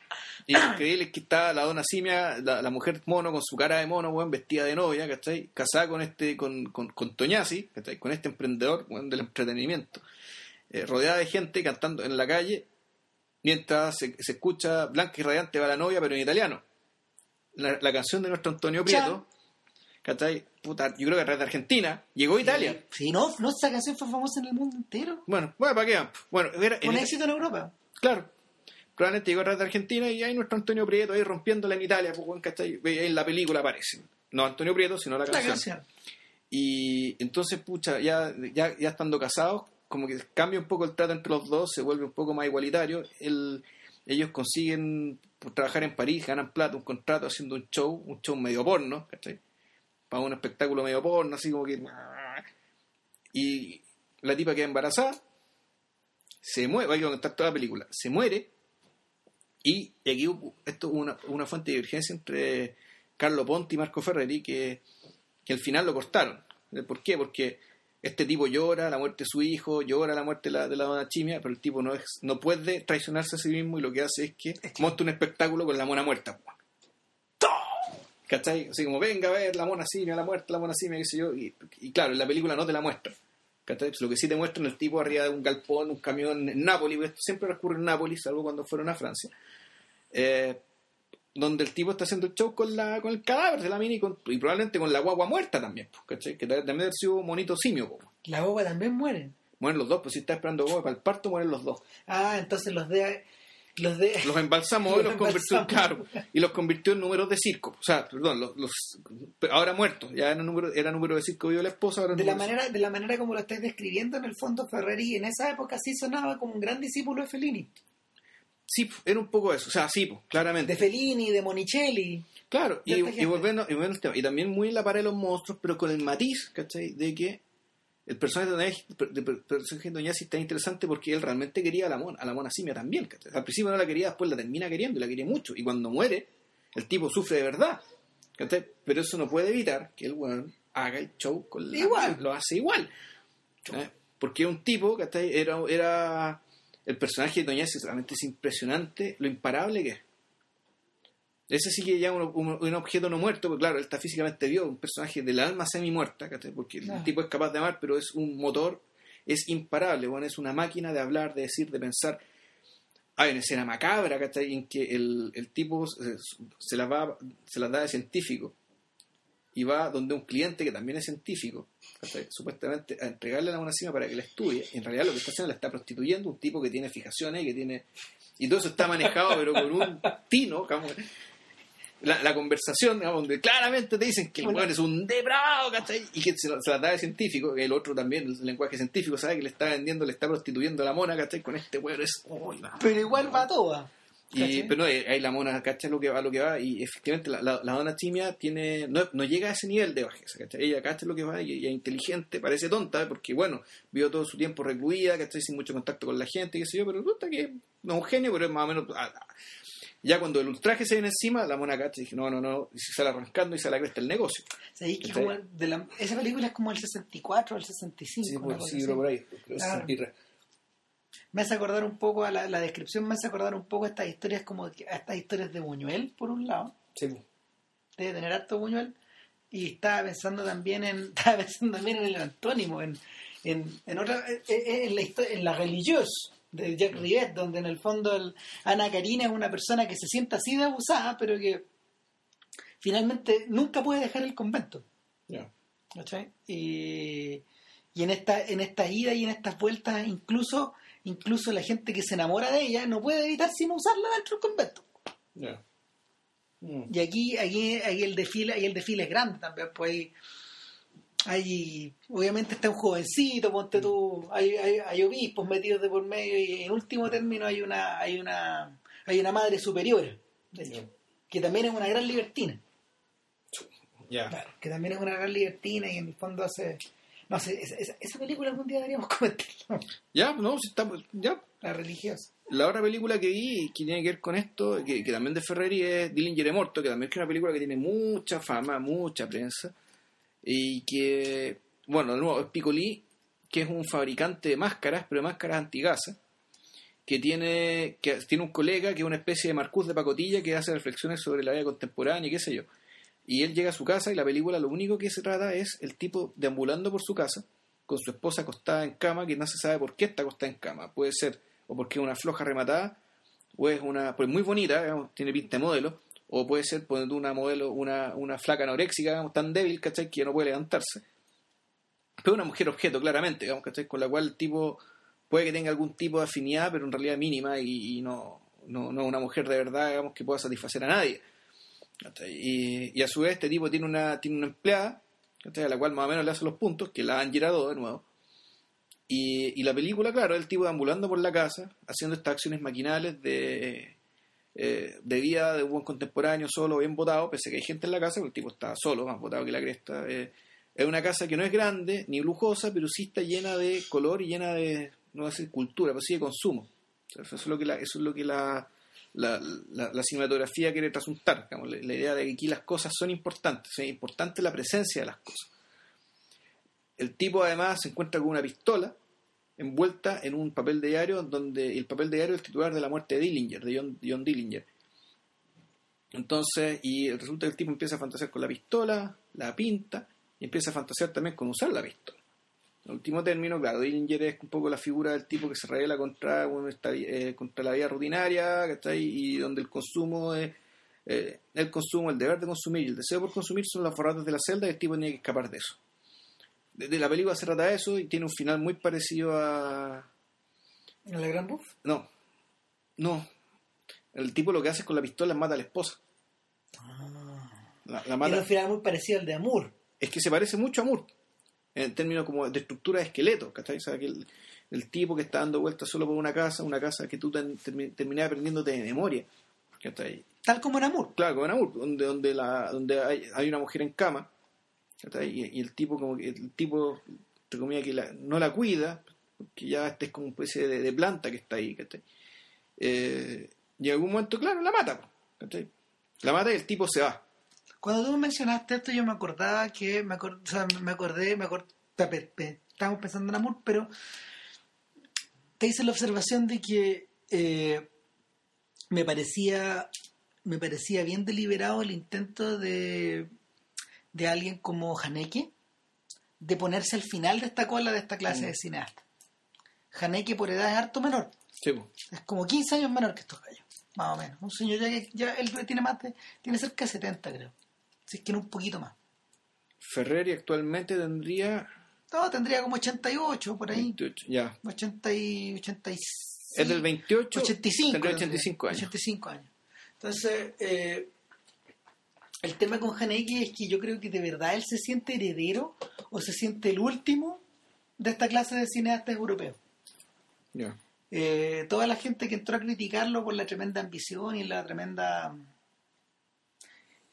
Y lo increíble es que está la dona simia, la, la mujer mono con su cara de mono, weón, vestida de novia, ¿cachai? Casada con este, con, con, con Toñasi, ¿cachai? Con este emprendedor, del entretenimiento. Eh, rodeada de gente cantando en la calle, mientras se, se escucha Blanca y Radiante va la novia, pero en italiano. La, la canción de nuestro Antonio Prieto, ¿cachai? Puta, yo creo que es de Argentina, llegó a Italia. Sí, no, no, esa canción fue famosa en el mundo entero. Bueno, bueno, ¿para qué? Bueno, era, en ese- éxito en Europa. Claro. Probablemente llegó a de Argentina y hay nuestro Antonio Prieto ahí rompiéndola en Italia, pues, ¿cachai? En la película aparece. No Antonio Prieto, sino la La canción. canción. Y entonces, pucha, ya, ya, ya estando casados, como que cambia un poco el trato entre los dos, se vuelve un poco más igualitario. El- ellos consiguen pues, trabajar en París, ganan plata, un contrato haciendo un show, un show medio porno, ¿cachai? Para un espectáculo medio porno, así como que... Y la tipa queda embarazada, se muere, hay que contar toda la película, se muere, y aquí esto una, una fuente de divergencia entre Carlo Ponti y Marco Ferreri, que, que al final lo cortaron. ¿Por qué? Porque este tipo llora la muerte de su hijo, llora la muerte de la, de la dona chimia, pero el tipo no, es, no puede traicionarse a sí mismo y lo que hace es que monta un espectáculo con la mona muerta. ¿Cachai? Así como, venga a ver la mona simia, la muerte, la mona simia, qué sé yo. Y, y claro, en la película no te la muestra. ¿Cachai? Pues lo que sí te muestran el tipo arriba de un galpón, un camión en Nápoles, porque esto siempre ocurre en Nápoles, salvo cuando fueron a Francia. Eh, donde el tipo está haciendo el show con, la, con el cadáver de la mina y, con- y probablemente con la guagua muerta también, pues, ¿cachai? Que también haber sido monito simio. La boba también mueren. Mueren los dos, pues si está esperando guagua para el parto, mueren los dos. Ah, entonces los de... Los de... Los embalsamó y Los convirtió, embalsamó. claro, y los convirtió en números de circo. O sea, perdón, los, los- ahora muertos, ya era número, era número de circo vio la esposa, ahora De la, de manera, de la manera como lo estáis describiendo, en el fondo Ferreri en esa época sí sonaba como un gran discípulo de Fellini. Sí, era un poco eso, o sea, sí, pues, claramente. De Fellini, de Monicelli. Claro, y, y volviendo, y volviendo al tema, y también muy en la pared de los monstruos, pero con el matiz, ¿cachai? De que el personaje de Doña- Jessie está interesante porque él realmente quería a la mona, a la mona simia también, ¿cachai? Al principio no la quería, después la termina queriendo y la quería mucho. Y cuando muere, el tipo sufre de verdad, ¿cachai? Pero eso no puede evitar que el weón haga el show con la Igual. Lo hace igual. ¿eh? Porque un tipo, ¿cachai? Era, era el personaje de Doña Jessie realmente es impresionante lo imparable que es. Ese sí que ya un, un- un objeto no muerto, porque claro, él está físicamente vivo, un personaje del alma semi muerta, porque el tipo es capaz de amar, pero es un motor, es imparable, bueno, es una máquina de hablar, de decir, de pensar. Hay una escena macabra, ¿cachai? En que el, el tipo se, se la va, se las da de científico y va donde un cliente que también es científico, ¿cachai? supuestamente a entregarle la monacima para que la estudie, y en realidad lo que está haciendo la está prostituyendo, un tipo que tiene fijaciones y que tiene... Y todo eso está manejado, pero con un tino, como- la, la conversación, digamos, donde claramente te dicen que el Bueno. es un depravado, ¿cachai? Y que se, se la da de científico, que el otro también, el lenguaje científico, sabe que le está vendiendo, le está prostituyendo a la mona, ¿cachai? Con este weón es... no. Pero igual va toda. Y, pero no, eh, ahí la mona, ¿cachai? Lo que va, lo que va, y efectivamente la, la, la dona chimia tiene, no, no llega a ese nivel de bajeza, ¿cachai? Ella, ¿cachai? Lo que va, y ella es inteligente, parece tonta, porque bueno, vivió todo su tiempo recluida, ¿cachai? Sin mucho contacto con la gente, qué sé yo, pero resulta que no es un genio, pero es más o menos... ah, ah. Ya cuando el ultraje se viene encima, la mona cacha y dice, no, no, no, y se sale arrancando y se la cresta el negocio. ¿Sabéis que ¿Cachai? como de la- esa película es como el 64 o el 65? Sí, por, sí, por ahí. Claro. Me hace acordar un poco a la, la descripción, me hace acordar un poco a estas historias como a estas historias de Buñuel, por un lado. sí, debe tener harto Buñuel y estaba pensando también en estaba pensando también en el antónimo en, en, en otra en, en la histo- en la religiosa de Jack Rivet donde en el fondo el- Ana Karina es una persona que se siente así de abusada pero que finalmente nunca puede dejar el convento Ya. ¿cachai? y, y en esta en esta ida y en estas vueltas incluso incluso la gente que se enamora de ella no puede evitar sino usarla dentro del convento Ya. Mm. y aquí, aquí, aquí el desfile, ahí el desfile es grande también, pues hay, hay- obviamente está un jovencito, ponte tú, hay, hay, hay obispos metidos de por medio y en último término hay una, hay una, hay una madre de hecho, que también es una gran libertina. Claro, que también es una gran libertina y en el fondo hace... No sé, esa, esa- película algún día deberíamos comentarla. Ya, no, si estamos, ya. La religiosa. La otra película que vi que tiene que ver con esto, que, que también de Ferreri, es Dillinger es Morto, que también es una película que tiene mucha fama, mucha prensa, y que, bueno, de nuevo, es Piccoli, que es un fabricante de máscaras, pero de máscaras antigasa, que tiene, que tiene un colega que es una especie de Marcus de pacotilla que hace reflexiones sobre la vida contemporánea y qué sé yo. Y él llega a su casa y la película lo único que se trata es el tipo deambulando por su casa con su esposa acostada en cama que no se sabe por qué está acostada en cama. Puede ser o porque es una floja rematada o es una pues muy bonita, digamos, tiene pinta de modelo, o puede ser poniendo una modelo, una, una flaca anoréxica, digamos, tan débil, ¿cachai? Que no puede levantarse. Pero una mujer objeto, claramente, digamos, ¿cachai? Con la cual el tipo puede que tenga algún tipo de afinidad, pero en realidad mínima y, y no, no, no una mujer de verdad, digamos, que pueda satisfacer a nadie. Y, y a su vez este tipo tiene una, tiene una empleada, a la cual más o menos le hace los puntos, que la han girado de nuevo. Y, y la película, claro, el tipo deambulando por la casa, haciendo estas acciones maquinales de, eh, de vida de un buen contemporáneo, solo, bien votado, pese a que hay gente en la casa, porque el tipo está solo, más votado que la cresta. eh, es una casa que no es grande ni lujosa, pero sí está llena de color y llena de, no voy a decir cultura, pero sí de consumo. O sea, eso es lo que la, eso es lo que la, la, la- cinematografía quiere trasuntar. digamos, la, idea de que aquí las cosas son importantes, es importante la presencia de las cosas. El tipo además se encuentra con una pistola envuelta en un papel de diario donde el papel de diario es titular de la muerte de Dillinger, de John, John Dillinger. Entonces, y resulta que el tipo empieza a fantasear con la pistola, la pinta, y empieza a fantasear también con usar la pistola. En último término, claro, Dillinger es un poco la figura del tipo que se revela contra, bueno, esta- eh, contra la vida rutinaria, ¿cachai? Y donde el consumo es, eh, el consumo, el deber de consumir y el deseo por consumir son las forratas de la celda y el tipo tiene que escapar de eso. De, de la película se trata de eso y tiene un final muy parecido a... ¿En la Gran Buff? No, no. El tipo lo que hace con la pistola es mata a la esposa. La, la un final muy parecido al de Amour. es que se parece mucho a Moore en términos como de estructura de esqueleto, ¿cachai? O sea, que el, el tipo que está dando vueltas solo por una casa, una casa que tú ten- termi- terminás aprendiéndote de memoria, ¿cachai? Tal como en Amour. Claro, como en Amour, donde, donde, la, donde hay, hay una mujer en cama, ¿cachai? Y, y el tipo como que el tipo, entre comillas, que la- no la cuida, que ya este es como una especie de, de planta que está ahí, ¿cachai? Eh, y en algún momento, claro, la mata, ¿cachai? La mata y el tipo se va. Cuando tú mencionaste esto, yo me acordaba que. Me, acor- o sea, me acordé, me acordé. Estábamos pensando en Amour, pero. Te hice la observación de que. eh, me parecía. Me parecía bien deliberado el intento de. de alguien como Haneke de ponerse al final de esta cola de esta clase de cineasta. Haneke por edad es harto menor. Sí. Es como 15 años menor que estos gallos, más o menos. Un señor ya que ya él tiene más de, tiene cerca de 70, creo. Si es que no un poquito más. Ferreri actualmente tendría No, tendría como 88 por ahí. 28, ya. 80 y 86. Es del 28. 85. Tendría creo que 85 años. 85 años. Entonces, eh, el tema con Haneke es que yo creo que de verdad él se siente heredero o se siente el último de esta clase de cineastas europeos. Ya. Eh, toda la gente que entró a criticarlo por la tremenda ambición y la tremenda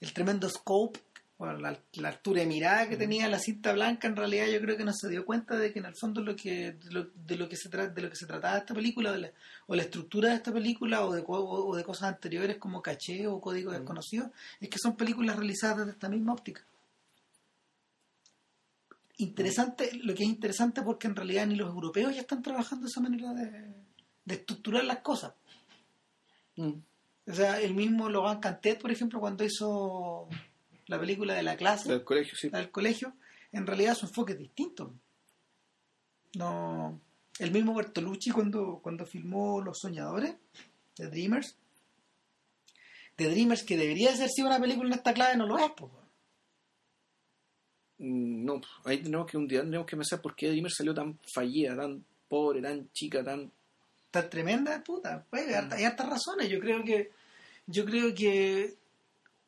el tremendo scope bueno, la, la altura de mirada que tenía la cinta blanca en realidad yo creo que no se dio cuenta de que en el fondo lo que de lo, de lo que se trata de lo que se trataba esta película de la- o la estructura de esta película o de, co- o de cosas anteriores como caché o código desconocido es que son películas realizadas desde esta misma óptica. Interesante lo que es interesante porque en realidad ni los europeos ya están trabajando esa manera de, de estructurar las cosas. Mm. O sea el mismo Logan Cantet por ejemplo cuando hizo la película de la clase Del colegio, sí. del colegio en realidad su enfoque es distinto no el mismo Bertolucci cuando cuando filmó Los Soñadores de Dreamers de Dreamers que debería ser sido una película en esta clave no lo es pues. No, ahí tenemos que un día tenemos que pensar por qué Dreamer salió tan fallida, tan pobre, tan chica, tan. Tan tremenda puta pues, hay, harta- hay hartas razones yo creo que yo creo que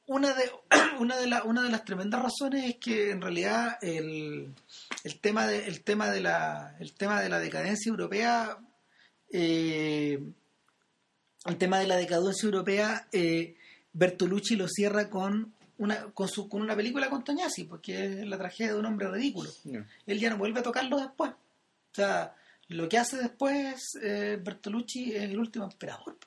una de una de, la- una de las tremendas razones es que en realidad el, el tema de el tema de la el tema de la decadencia europea eh, el tema de la decadencia europea eh, Bertolucci lo cierra con una, con, su, con una película con Toñasi, porque es la tragedia de un hombre ridículo. Él ya no vuelve a tocarlo después. O sea, lo que hace después eh, Bertolucci es el último emperador.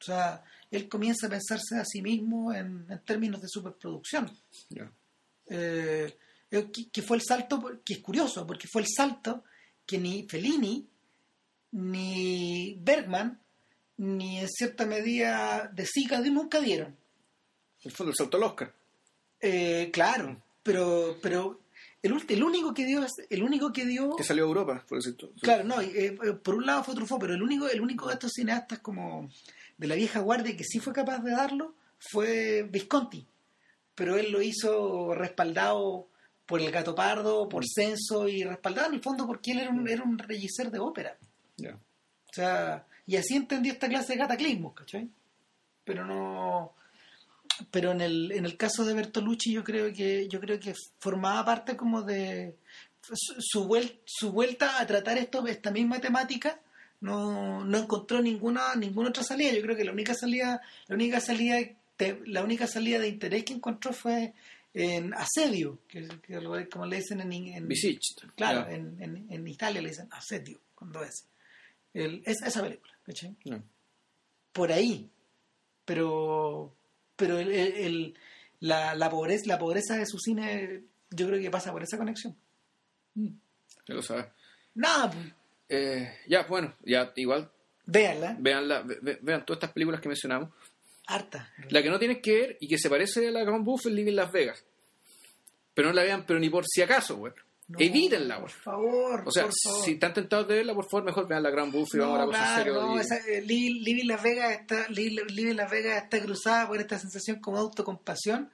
O sea, él comienza a pensarse a sí mismo en, en términos de superproducción. Eh, que, que fue el salto, que es curioso, porque fue el salto que ni Fellini, ni Bergman, ni en cierta medida de Sica nunca dieron. En el fondo, al Oscar. Eh, claro, pero, pero el, el único que dio, el único que dio, Que salió a Europa, por decirlo. claro, no, eh, eh, por un lado fue Truffaut, pero el único, el único de estos cineastas como de la vieja guardia que sí fue capaz de darlo fue Visconti, pero él lo hizo respaldado por el Gato Pardo, por Censo y respaldado en el fondo porque él era un, era un regisseur de ópera. Ya. O sea, y así entendí esta clase de cataclismos, ¿cachai? Pero no. Pero en el, en el caso de Bertolucci yo creo que yo creo que formaba parte como de su, su, vuel- su vuelta a tratar esto esta misma temática no, no encontró ninguna ninguna otra salida yo creo que la única salida la única salida de, la única salida de interés que encontró fue en asedio que, como le dicen en, en claro Ya. en, en, en Italia le dicen asedio con dos S el, es, esa película ¿cachai? Por ahí pero pero el, el- el- la, la pobreza la pobreza de su cine yo creo que pasa por esa conexión Ya lo sabes. nada pues, Eh, ya, bueno, ya igual, véanla vean, la, ve- ve- vean todas estas películas que mencionamos. harta La que no tienes que ver y que se parece a la Grand Buff es Living Las Vegas. Pero no la vean, pero ni por si acaso, güey. No, Evítenla, por favor O sea, por favor. si están tentados de verla, por favor, mejor vean la Grand Buff y vamos a la no, claro, seria. no, y- esa, eh, Living, Las Vegas está Living, Las Vegas está cruzada por esta sensación como autocompasión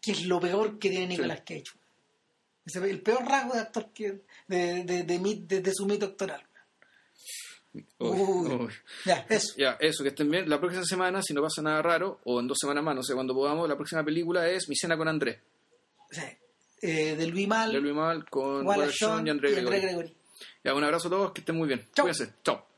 que es lo peor que tiene Nicolas Cage Ese es el peor rasgo de actor que de, de, de, su mito actoral Uy, Uy. uy. ya eso Ya, eso, que estén bien. La próxima semana, si no pasa nada raro, o en dos semanas más, no sé cuándo podamos, la próxima película es Mi cena con Andrés. Sea, eh, de Luis Mal De Luis Mal con Wallace Shawn y André Gregory. Gregory Ya, un abrazo a todos, que estén muy bien. Chao. Cuídense. Chao.